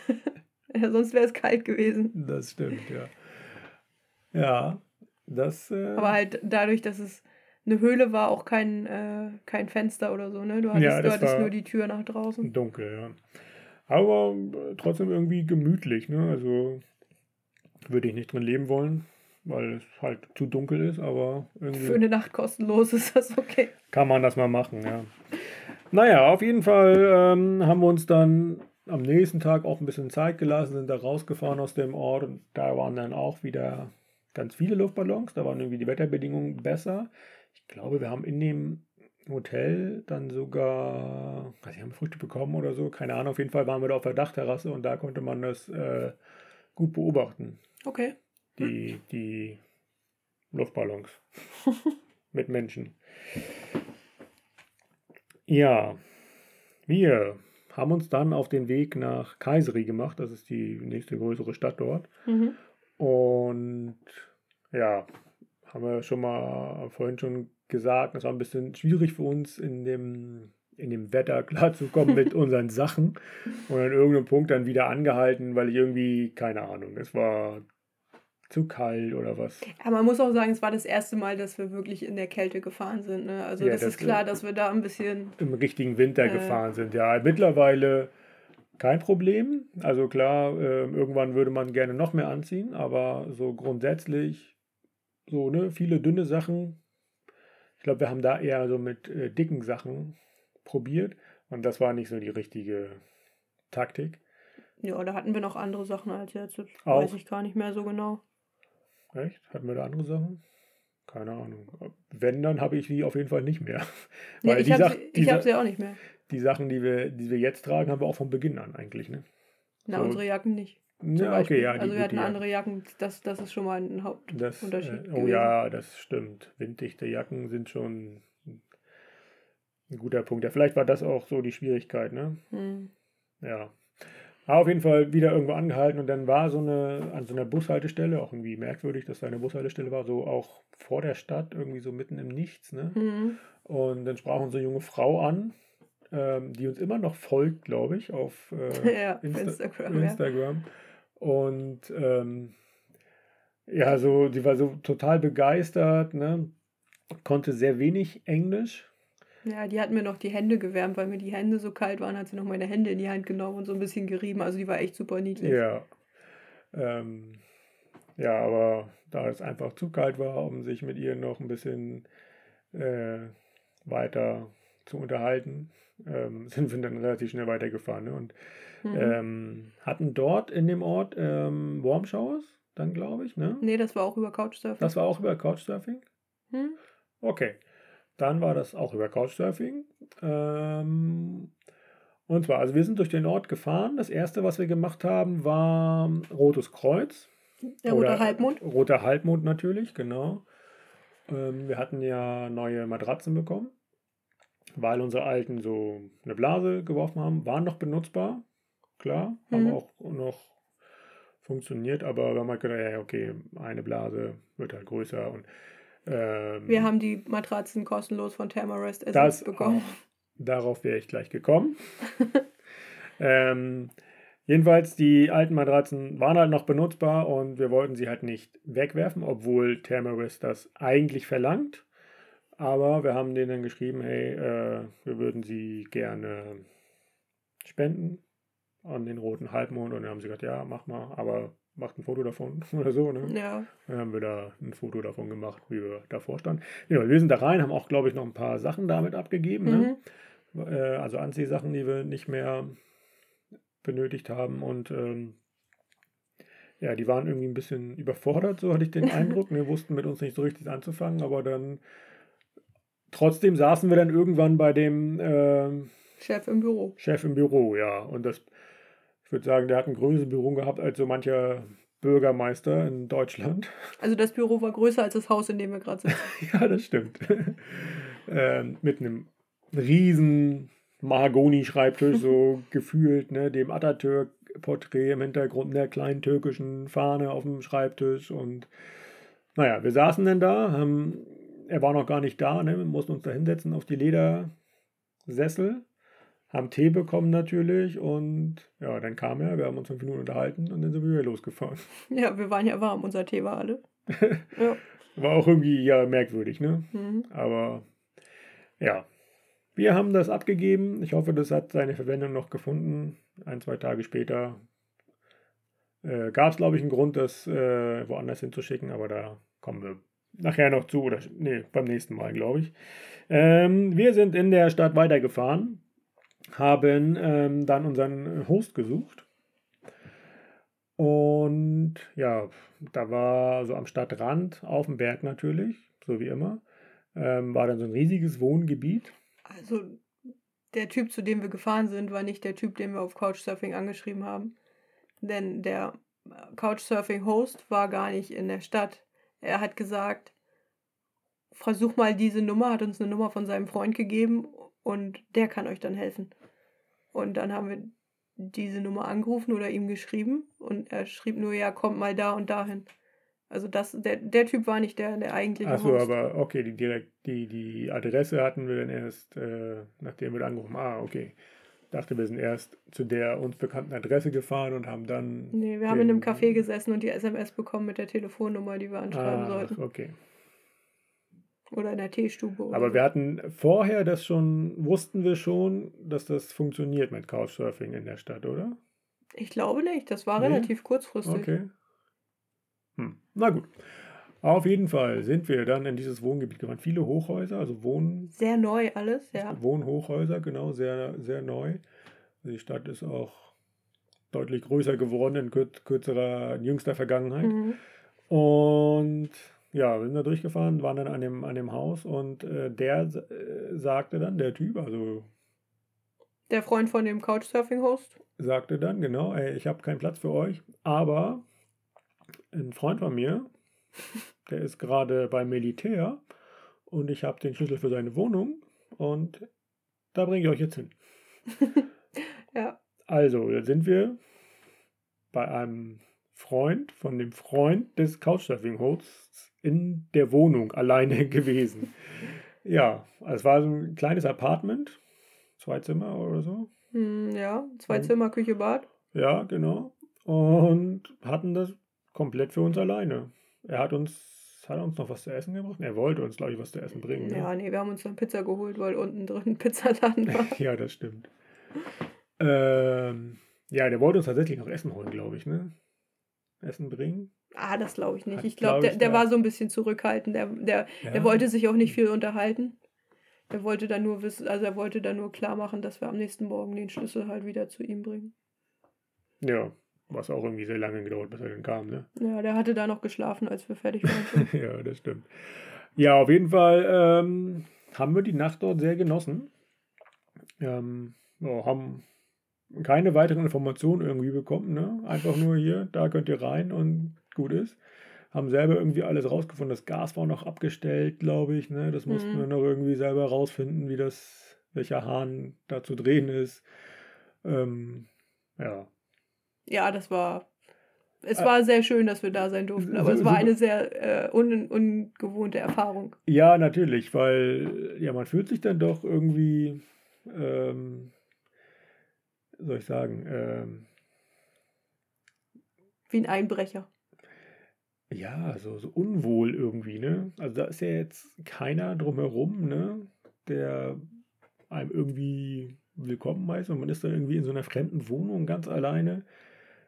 A: *laughs*
B: ja, sonst wäre es kalt gewesen.
A: Das stimmt, ja. Ja, das. Äh,
B: Aber halt dadurch, dass es eine Höhle war, auch kein, äh, kein Fenster oder so, ne? Du hattest,
A: Ja,
B: du hattest nur die Tür nach draußen.
A: dunkel, ja. Aber äh, trotzdem irgendwie gemütlich, ne? Also würde ich nicht drin leben wollen, weil es halt zu dunkel ist, aber
B: Für
A: irgendwie
B: eine Nacht kostenlos *laughs* ist das okay.
A: kann man das mal machen, ja. Naja, auf jeden Fall ähm, haben wir uns dann am nächsten Tag auch ein bisschen Zeit gelassen, sind da rausgefahren aus dem Ort und da waren dann auch wieder ganz viele Luftballons, da waren irgendwie die Wetterbedingungen besser. Ich glaube, wir haben in dem Hotel dann sogar, weiß ich, haben Früchte bekommen oder so, keine Ahnung, auf jeden Fall waren wir da auf der Dachterrasse und da konnte man das äh, gut beobachten,
B: Okay.
A: die, die Luftballons *laughs* mit Menschen. Ja, wir haben uns dann auf den Weg nach Kayseri gemacht, das ist die nächste größere Stadt dort.
B: Mhm.
A: Und ja, haben wir schon mal vorhin schon gesagt, das war ein bisschen schwierig für uns in dem, in dem Wetter *laughs* klarzukommen mit *laughs* unseren Sachen. Und an irgendeinem Punkt dann wieder angehalten, weil ich irgendwie, keine Ahnung, es war zu kalt oder was.
B: Ja, man muss auch sagen, es war das erste Mal, dass wir wirklich in der Kälte gefahren sind. Ne? Also
A: Ja,
B: das,
A: das-
B: ist klar, dass wir da ein bisschen.
A: Im richtigen Winter
B: Äh.
A: gefahren sind. Ja, mittlerweile kein Problem. Also klar, äh, irgendwann würde man gerne noch mehr anziehen, aber so grundsätzlich, so, ne, viele dünne Sachen. Ich glaube, wir haben da eher so mit äh, dicken Sachen probiert und das war nicht so die richtige Taktik.
B: Ja, da hatten wir noch andere Sachen als jetzt. Das
A: Auch.
B: weiß ich gar nicht mehr so genau.
A: Echt? Hatten wir da andere Sachen? Keine Ahnung. Wenn, dann habe ich die auf jeden Fall nicht mehr.
B: Nee,
A: Weil
B: ich habe sie,
A: Sa
B: sie auch nicht mehr.
A: die Sachen, die wir, die wir jetzt tragen, haben wir auch von Beginn an eigentlich, ne?
B: Na,
A: So.
B: unsere Jacken nicht.
A: Ja,
B: Beispiel.
A: okay, ja. die
B: also wir hatten
A: Jacke.
B: andere Jacken. Das, das ist schon mal ein Hauptunterschied.
A: Das, äh, oh
B: gewesen.
A: ja, das stimmt. Winddichte Jacken sind schon ein guter Punkt. Ja, vielleicht war das auch so die Schwierigkeit, ne?
B: Hm.
A: Ja. Aber auf jeden Fall wieder irgendwo angehalten und dann war so eine, an so einer Bushaltestelle, auch irgendwie merkwürdig, dass da eine Bushaltestelle war, so auch vor der Stadt, irgendwie so mitten im Nichts. Ne?
B: Mhm.
A: Und dann sprach unsere junge Frau an, ähm, die uns immer noch folgt, glaube ich, auf *laughs* äh,
B: Ja,
A: Insta
B: Instagram, ja.
A: Instagram. Und ähm, ja, so, die war so total begeistert, ne? Konnte sehr wenig Englisch.
B: Ja, die hat mir noch die Hände gewärmt, weil mir die Hände so kalt waren, hat sie noch meine Hände in die Hand genommen und so ein bisschen gerieben. Also die war echt super niedlich.
A: Ja. Ähm, ja, aber da es einfach zu kalt war, um sich mit ihr noch ein bisschen äh, weiter zu unterhalten, ähm, *laughs* sind wir dann relativ schnell weitergefahren. Ne? Und
B: Mhm.
A: ähm, hatten dort in dem Ort ähm, Warm Showers, dann glaube ich. Ne?
B: Nee, das war auch über Couchsurfing.
A: Das war auch über Couchsurfing.
B: Hm?
A: Okay, dann war das auch über Couchsurfing. Ähm, und zwar, also wir sind durch den Ort gefahren. Das erste, was wir gemacht haben, war Rotes Kreuz.
B: Der rote
A: Oder
B: Halbmond.
A: Roter Halbmond natürlich, genau. Ähm, wir hatten ja neue Matratzen bekommen, weil unsere alten so eine Blase geworfen haben, waren noch benutzbar. Klar, haben
B: Mhm.
A: auch noch funktioniert, aber wir haben halt gedacht, ja, okay, eine Blase wird halt größer und ähm,
B: Wir haben die Matratzen kostenlos von Tamarest
A: das
B: ersetzt bekommen.
A: auch. Darauf wäre ich gleich gekommen. *laughs* ähm, jedenfalls, die alten Matratzen waren halt noch benutzbar und wir wollten sie halt nicht wegwerfen, obwohl Thermarest das eigentlich verlangt. Aber wir haben denen dann geschrieben, hey, äh, wir würden sie gerne spenden an den roten Halbmond. Und dann haben sie gesagt, ja, mach mal, aber macht ein Foto davon *laughs* oder so. Ne?
B: Ja,
A: Dann haben wir da ein Foto davon gemacht, wie wir davor standen. Ja, wir sind da rein, haben auch, glaube ich, noch ein paar Sachen damit abgegeben. Ne?
B: mhm.
A: Äh, also Anziehsachen, die wir nicht mehr benötigt haben. Und ähm, ja, die waren irgendwie ein bisschen überfordert, so hatte ich den *laughs* Eindruck. Wir wussten mit uns nicht so richtig anzufangen, aber dann trotzdem saßen wir dann irgendwann bei dem ähm,
B: Chef im Büro.
A: Chef im Büro, ja. Und das, ich würde sagen, der hat ein größeres Büro gehabt als so mancher Bürgermeister in Deutschland.
B: Also das Büro war größer als das Haus, in dem wir gerade sitzen. *laughs*
A: Ja, das stimmt. ähm, mit einem riesen Mahagoni-Schreibtisch, so *laughs* gefühlt, ne, dem Atatürk-Porträt im Hintergrund, der kleinen türkischen Fahne auf dem Schreibtisch. Und naja, wir saßen dann da, haben, er war noch gar nicht da, ne, wir mussten uns da hinsetzen auf die Ledersessel, haben Tee bekommen natürlich und ja, dann kam er, wir haben uns fünf Minuten unterhalten und dann sind wir wieder losgefahren. *laughs*
B: Ja, wir waren ja warm, unser Tee war alle. *laughs* Ja.
A: War auch irgendwie ja merkwürdig, ne?
B: Mhm.
A: Aber ja, wir haben das abgegeben. Ich hoffe, das hat seine Verwendung noch gefunden. Ein, zwei Tage später äh, gab es, glaube ich, einen Grund, das äh, woanders hinzuschicken, aber da kommen wir nachher noch zu. Oder nee, beim nächsten Mal, glaube ich. Ähm, wir sind in der Stadt weitergefahren, haben ähm, dann unseren Host gesucht. Und ja, da war so am Stadtrand, auf dem Berg natürlich, so wie immer, ähm, war dann so ein riesiges Wohngebiet.
B: Also der Typ, zu dem wir gefahren sind, war nicht der Typ, den wir auf Couchsurfing angeschrieben haben. Denn der Couchsurfing-Host war gar nicht in der Stadt. Er hat gesagt, versuch mal diese Nummer, hat uns eine Nummer von seinem Freund gegeben und der kann euch dann helfen. Und dann haben wir diese Nummer angerufen oder ihm geschrieben und er schrieb nur, ja, kommt mal da und dahin. Also das, der, der Typ war nicht der, der eigentliche
A: Achso, aber okay, die, direkt, die, die Adresse hatten wir dann erst, äh, nachdem wir angerufen haben. Ah, okay. Dachte, wir sind erst zu der uns bekannten Adresse gefahren und haben dann.
B: Nee, wir haben in einem Café gesessen und die SMS bekommen mit der Telefonnummer, die wir anschreiben
A: Ah,
B: sollten.
A: okay.
B: Oder in der Teestube. Oder
A: Aber wir hatten vorher das schon, wussten wir schon, dass das funktioniert mit Couchsurfing in der Stadt, oder?
B: Ich glaube nicht, das war
A: Nee?
B: relativ kurzfristig.
A: Okay. Hm. Na gut. Auf jeden Fall sind wir dann in dieses Wohngebiet gefahren. Viele Hochhäuser, also Wohn,
B: Sehr neu alles, ja.
A: Wohnhochhäuser, genau, sehr, sehr neu. Die Stadt ist auch deutlich größer geworden in kür- kürzerer, in jüngster Vergangenheit.
B: Mhm.
A: Und ja, wir sind da durchgefahren, waren dann an dem, an dem Haus und äh, der äh, sagte dann, der Typ, also
B: Der Freund von dem Couchsurfing-Host.
A: sagte dann, genau, ey, ich habe keinen Platz für euch, aber ein Freund von mir, der ist gerade beim Militär und ich habe den Schlüssel für seine Wohnung und da bringe ich euch jetzt hin. *laughs*
B: Ja.
A: Also, da sind wir bei einem Freund von dem Freund des Couchsurfing-Hosts in der Wohnung alleine *laughs* gewesen. Ja, es war so ein kleines Apartment, zwei Zimmer oder so.
B: Hm, ja, zwei Zimmer, Küche, Bad.
A: Ja, genau. Und hatten das komplett für uns alleine. Er hat uns, hat er uns noch was zu essen gebracht? Er wollte uns, glaube ich, was zu essen bringen. Ne?
B: Ja, nee, wir haben uns dann Pizza geholt, weil unten drin ein Pizzaladen *laughs* war.
A: Ja, das stimmt. Ähm, ja, der wollte uns tatsächlich noch Essen holen, glaube ich, ne? Essen bringen.
B: Ah, das glaube ich nicht.
A: Hat,
B: Ich glaube,
A: glaub
B: der, der
A: ja.
B: war so ein bisschen zurückhaltend. Der, der,
A: Ja.
B: der wollte sich auch nicht viel unterhalten. Er wollte dann nur wissen, also er wollte dann nur klar machen, dass wir am nächsten Morgen den Schlüssel halt wieder zu ihm bringen.
A: Ja, was auch irgendwie sehr lange gedauert, bis er dann kam, ne?
B: Ja, der hatte da noch geschlafen, als wir fertig waren. *laughs*
A: ja, das stimmt. Ja, auf jeden Fall ähm, haben wir die Nacht dort sehr genossen. Ähm, ja, haben keine weiteren Informationen irgendwie bekommen, ne? Einfach nur hier, da könnt ihr rein und gut ist. Haben selber irgendwie alles rausgefunden. Das Gas war noch abgestellt, glaube ich, ne? Das mussten
B: Mhm.
A: wir noch irgendwie selber rausfinden, wie das, welcher Hahn da zu drehen ist. Ähm, ja.
B: Ja, das war. Es
A: Äh,
B: war sehr schön, dass wir da sein durften, aber
A: so-
B: es war
A: so-
B: eine sehr äh, un, ungewohnte Erfahrung.
A: Ja, natürlich, weil ja, man fühlt sich dann doch irgendwie, ähm, soll ich sagen, ähm,
B: Wie ein Einbrecher.
A: ja, so, so unwohl irgendwie, ne? Also da ist ja jetzt keiner drumherum, ne, der einem irgendwie willkommen heißt und man ist dann irgendwie in so einer fremden Wohnung ganz alleine.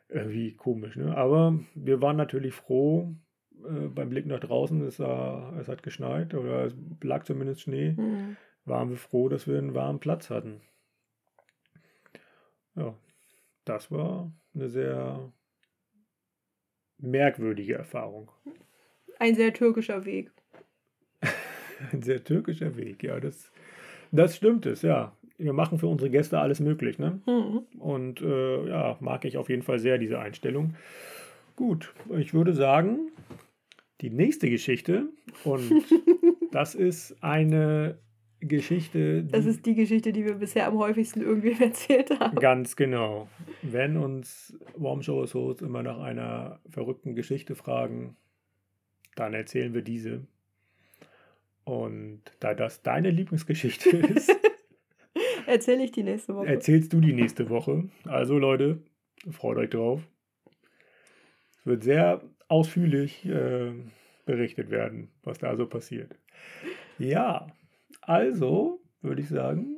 A: Irgendwie komisch, ne? Aber wir waren natürlich froh äh, beim Blick nach draußen, es, war, es hat geschneit oder es lag zumindest Schnee.
B: Hm.
A: waren wir froh, dass wir einen warmen Platz hatten. Ja, das war eine sehr merkwürdige Erfahrung.
B: Ein sehr türkischer Weg. *laughs*
A: Ein sehr türkischer Weg, ja, das, das stimmt es, ja. Wir machen für unsere Gäste alles möglich, ne?
B: Hm.
A: Und äh, ja, mag ich auf jeden Fall sehr diese Einstellung. Gut, ich würde sagen, die nächste Geschichte, und *laughs* das ist eine Geschichte, die
B: Das ist die Geschichte, die wir bisher am häufigsten irgendwie *laughs* erzählt haben.
A: Ganz genau. Wenn uns Warm Shows Hosts immer nach einer verrückten Geschichte fragen, dann erzählen wir diese. Und da das deine Lieblingsgeschichte *laughs* ist,
B: Erzähle ich die nächste Woche.
A: erzählst du die nächste Woche. Also Leute, freut euch drauf. Es wird sehr ausführlich äh, berichtet werden, was da so passiert. Ja, also würde ich sagen,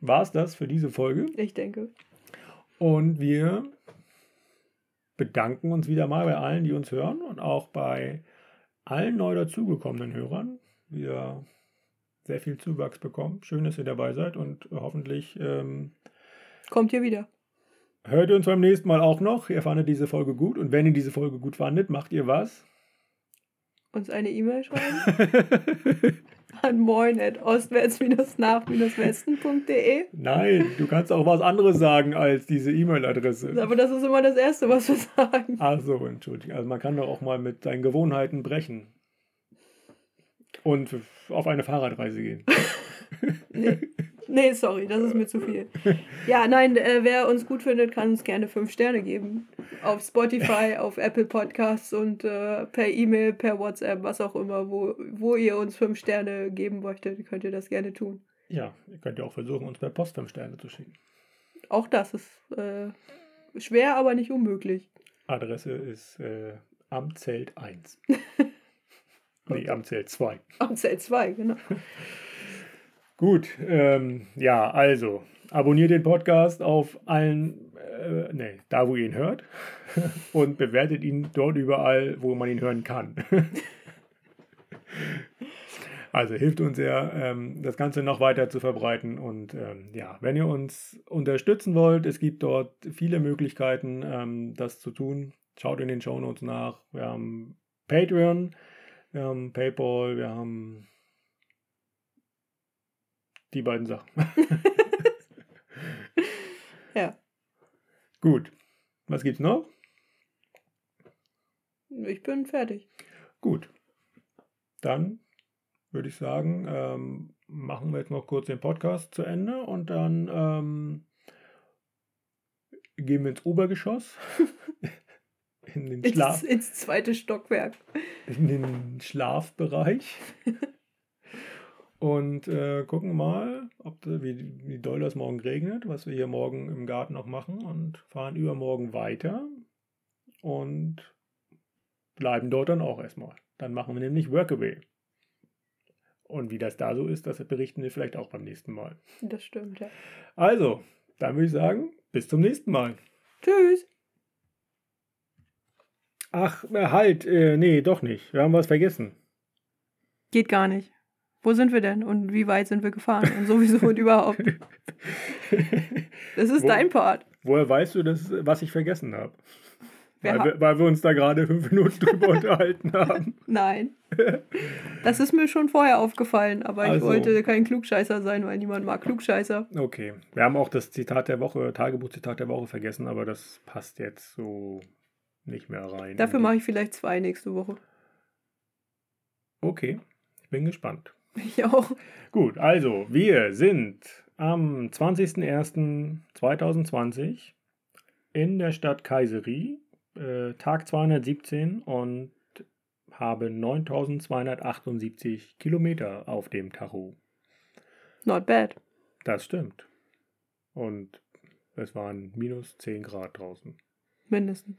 A: war es das für diese Folge.
B: Ich denke.
A: Und wir bedanken uns wieder mal bei allen, die uns hören und auch bei allen neu dazugekommenen Hörern. Wir sehr viel Zuwachs bekommen. Schön, dass ihr dabei seid und hoffentlich ähm,
B: Kommt hier wieder.
A: hört ihr uns beim nächsten Mal auch noch. Ihr fandet diese Folge gut und wenn ihr diese Folge gut fandet, macht ihr was?
B: Uns eine E-Mail schreiben *laughs* an moin at ostwärts-nach-westen.de.
A: Nein, du kannst auch was anderes sagen als diese E-Mail-Adresse.
B: Aber das ist immer das Erste, was wir sagen.
A: Ach so, entschuldige. Also man kann doch auch mal mit seinen Gewohnheiten brechen. Und auf eine Fahrradreise gehen.
B: Nee. *laughs* nee, sorry, das ist mir zu viel. Ja, nein, äh, wer uns gut findet, kann uns gerne fünf Sterne geben. Auf Spotify, *laughs* auf Apple Podcasts und äh, per E-Mail, per WhatsApp, was auch immer, wo, wo ihr uns fünf Sterne geben möchtet, könnt ihr das gerne tun.
A: Ja, ihr könnt ja auch versuchen, uns per Post 5 Sterne zu schicken.
B: Auch das ist äh, schwer, aber nicht unmöglich.
A: Adresse ist äh, Amtzelt 1. *laughs* nee, Amtzelt 2.
B: Am Zelt 2, genau. *laughs*
A: Gut, ähm, ja, also abonniert den Podcast auf allen, äh, nee, da wo ihr ihn hört *laughs* und bewertet ihn dort überall, wo man ihn hören kann. *laughs* also hilft uns sehr, ähm, das Ganze noch weiter zu verbreiten und ähm, ja, wenn ihr uns unterstützen wollt, es gibt dort viele Möglichkeiten, ähm, das zu tun. Schaut in den Shownotes nach. Wir haben Patreon, wir haben PayPal, wir haben die beiden Sachen. *laughs*
B: Ja.
A: Gut. Was gibt's noch?
B: Ich bin fertig.
A: Gut. Dann würde ich sagen, ähm, machen wir jetzt noch kurz den Podcast zu Ende und dann ähm, gehen wir ins Obergeschoss. *laughs* in den
B: Ins,
A: Schlaf,
B: ins zweite Stockwerk.
A: in den Schlafbereich. Und äh, gucken mal, ob wie, wie doll das morgen regnet, was wir hier morgen im Garten noch machen und fahren übermorgen weiter und bleiben dort dann auch erstmal. Dann machen wir nämlich Workaway. Und wie das da so ist, das berichten wir vielleicht auch beim nächsten Mal.
B: Das stimmt, ja.
A: Also, dann würde ich sagen, bis zum nächsten Mal.
B: Tschüss.
A: Ach, äh, halt, äh, nee, doch nicht. Wir haben was vergessen.
B: Geht gar nicht. Wo sind wir denn und wie weit sind wir gefahren und sowieso und überhaupt? Das ist
A: Wo-
B: dein Part.
A: Woher weißt du, das, was ich vergessen habe? Weil
B: ha-
A: wir, weil wir uns da gerade fünf Minuten drüber *laughs* unterhalten haben.
B: Nein. Das ist mir schon vorher aufgefallen, aber ich
A: Also.
B: wollte kein Klugscheißer sein, weil niemand mag Klugscheißer.
A: Okay. Wir haben auch das Zitat der Woche, Tagebuchzitat der Woche vergessen, aber das passt jetzt so nicht mehr rein.
B: Dafür mache ich vielleicht zwei nächste Woche.
A: Okay, ich bin gespannt.
B: Ich auch.
A: Gut, also wir sind am 20.01.2020 in der Stadt Kayseri, äh, Tag 217 und haben 9278 Kilometer auf dem Tacho.
B: Not bad.
A: Das stimmt. Und es waren minus 10 Grad draußen,
B: Mindestens.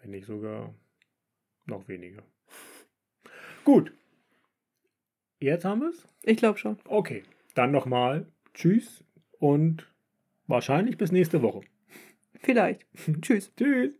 A: Wenn nicht sogar noch weniger. *laughs* Gut. Jetzt haben wir es?
B: Ich glaube schon.
A: Okay, dann nochmal Tschüss und wahrscheinlich bis nächste Woche.
B: Vielleicht. *laughs* Tschüss.
A: Tschüss.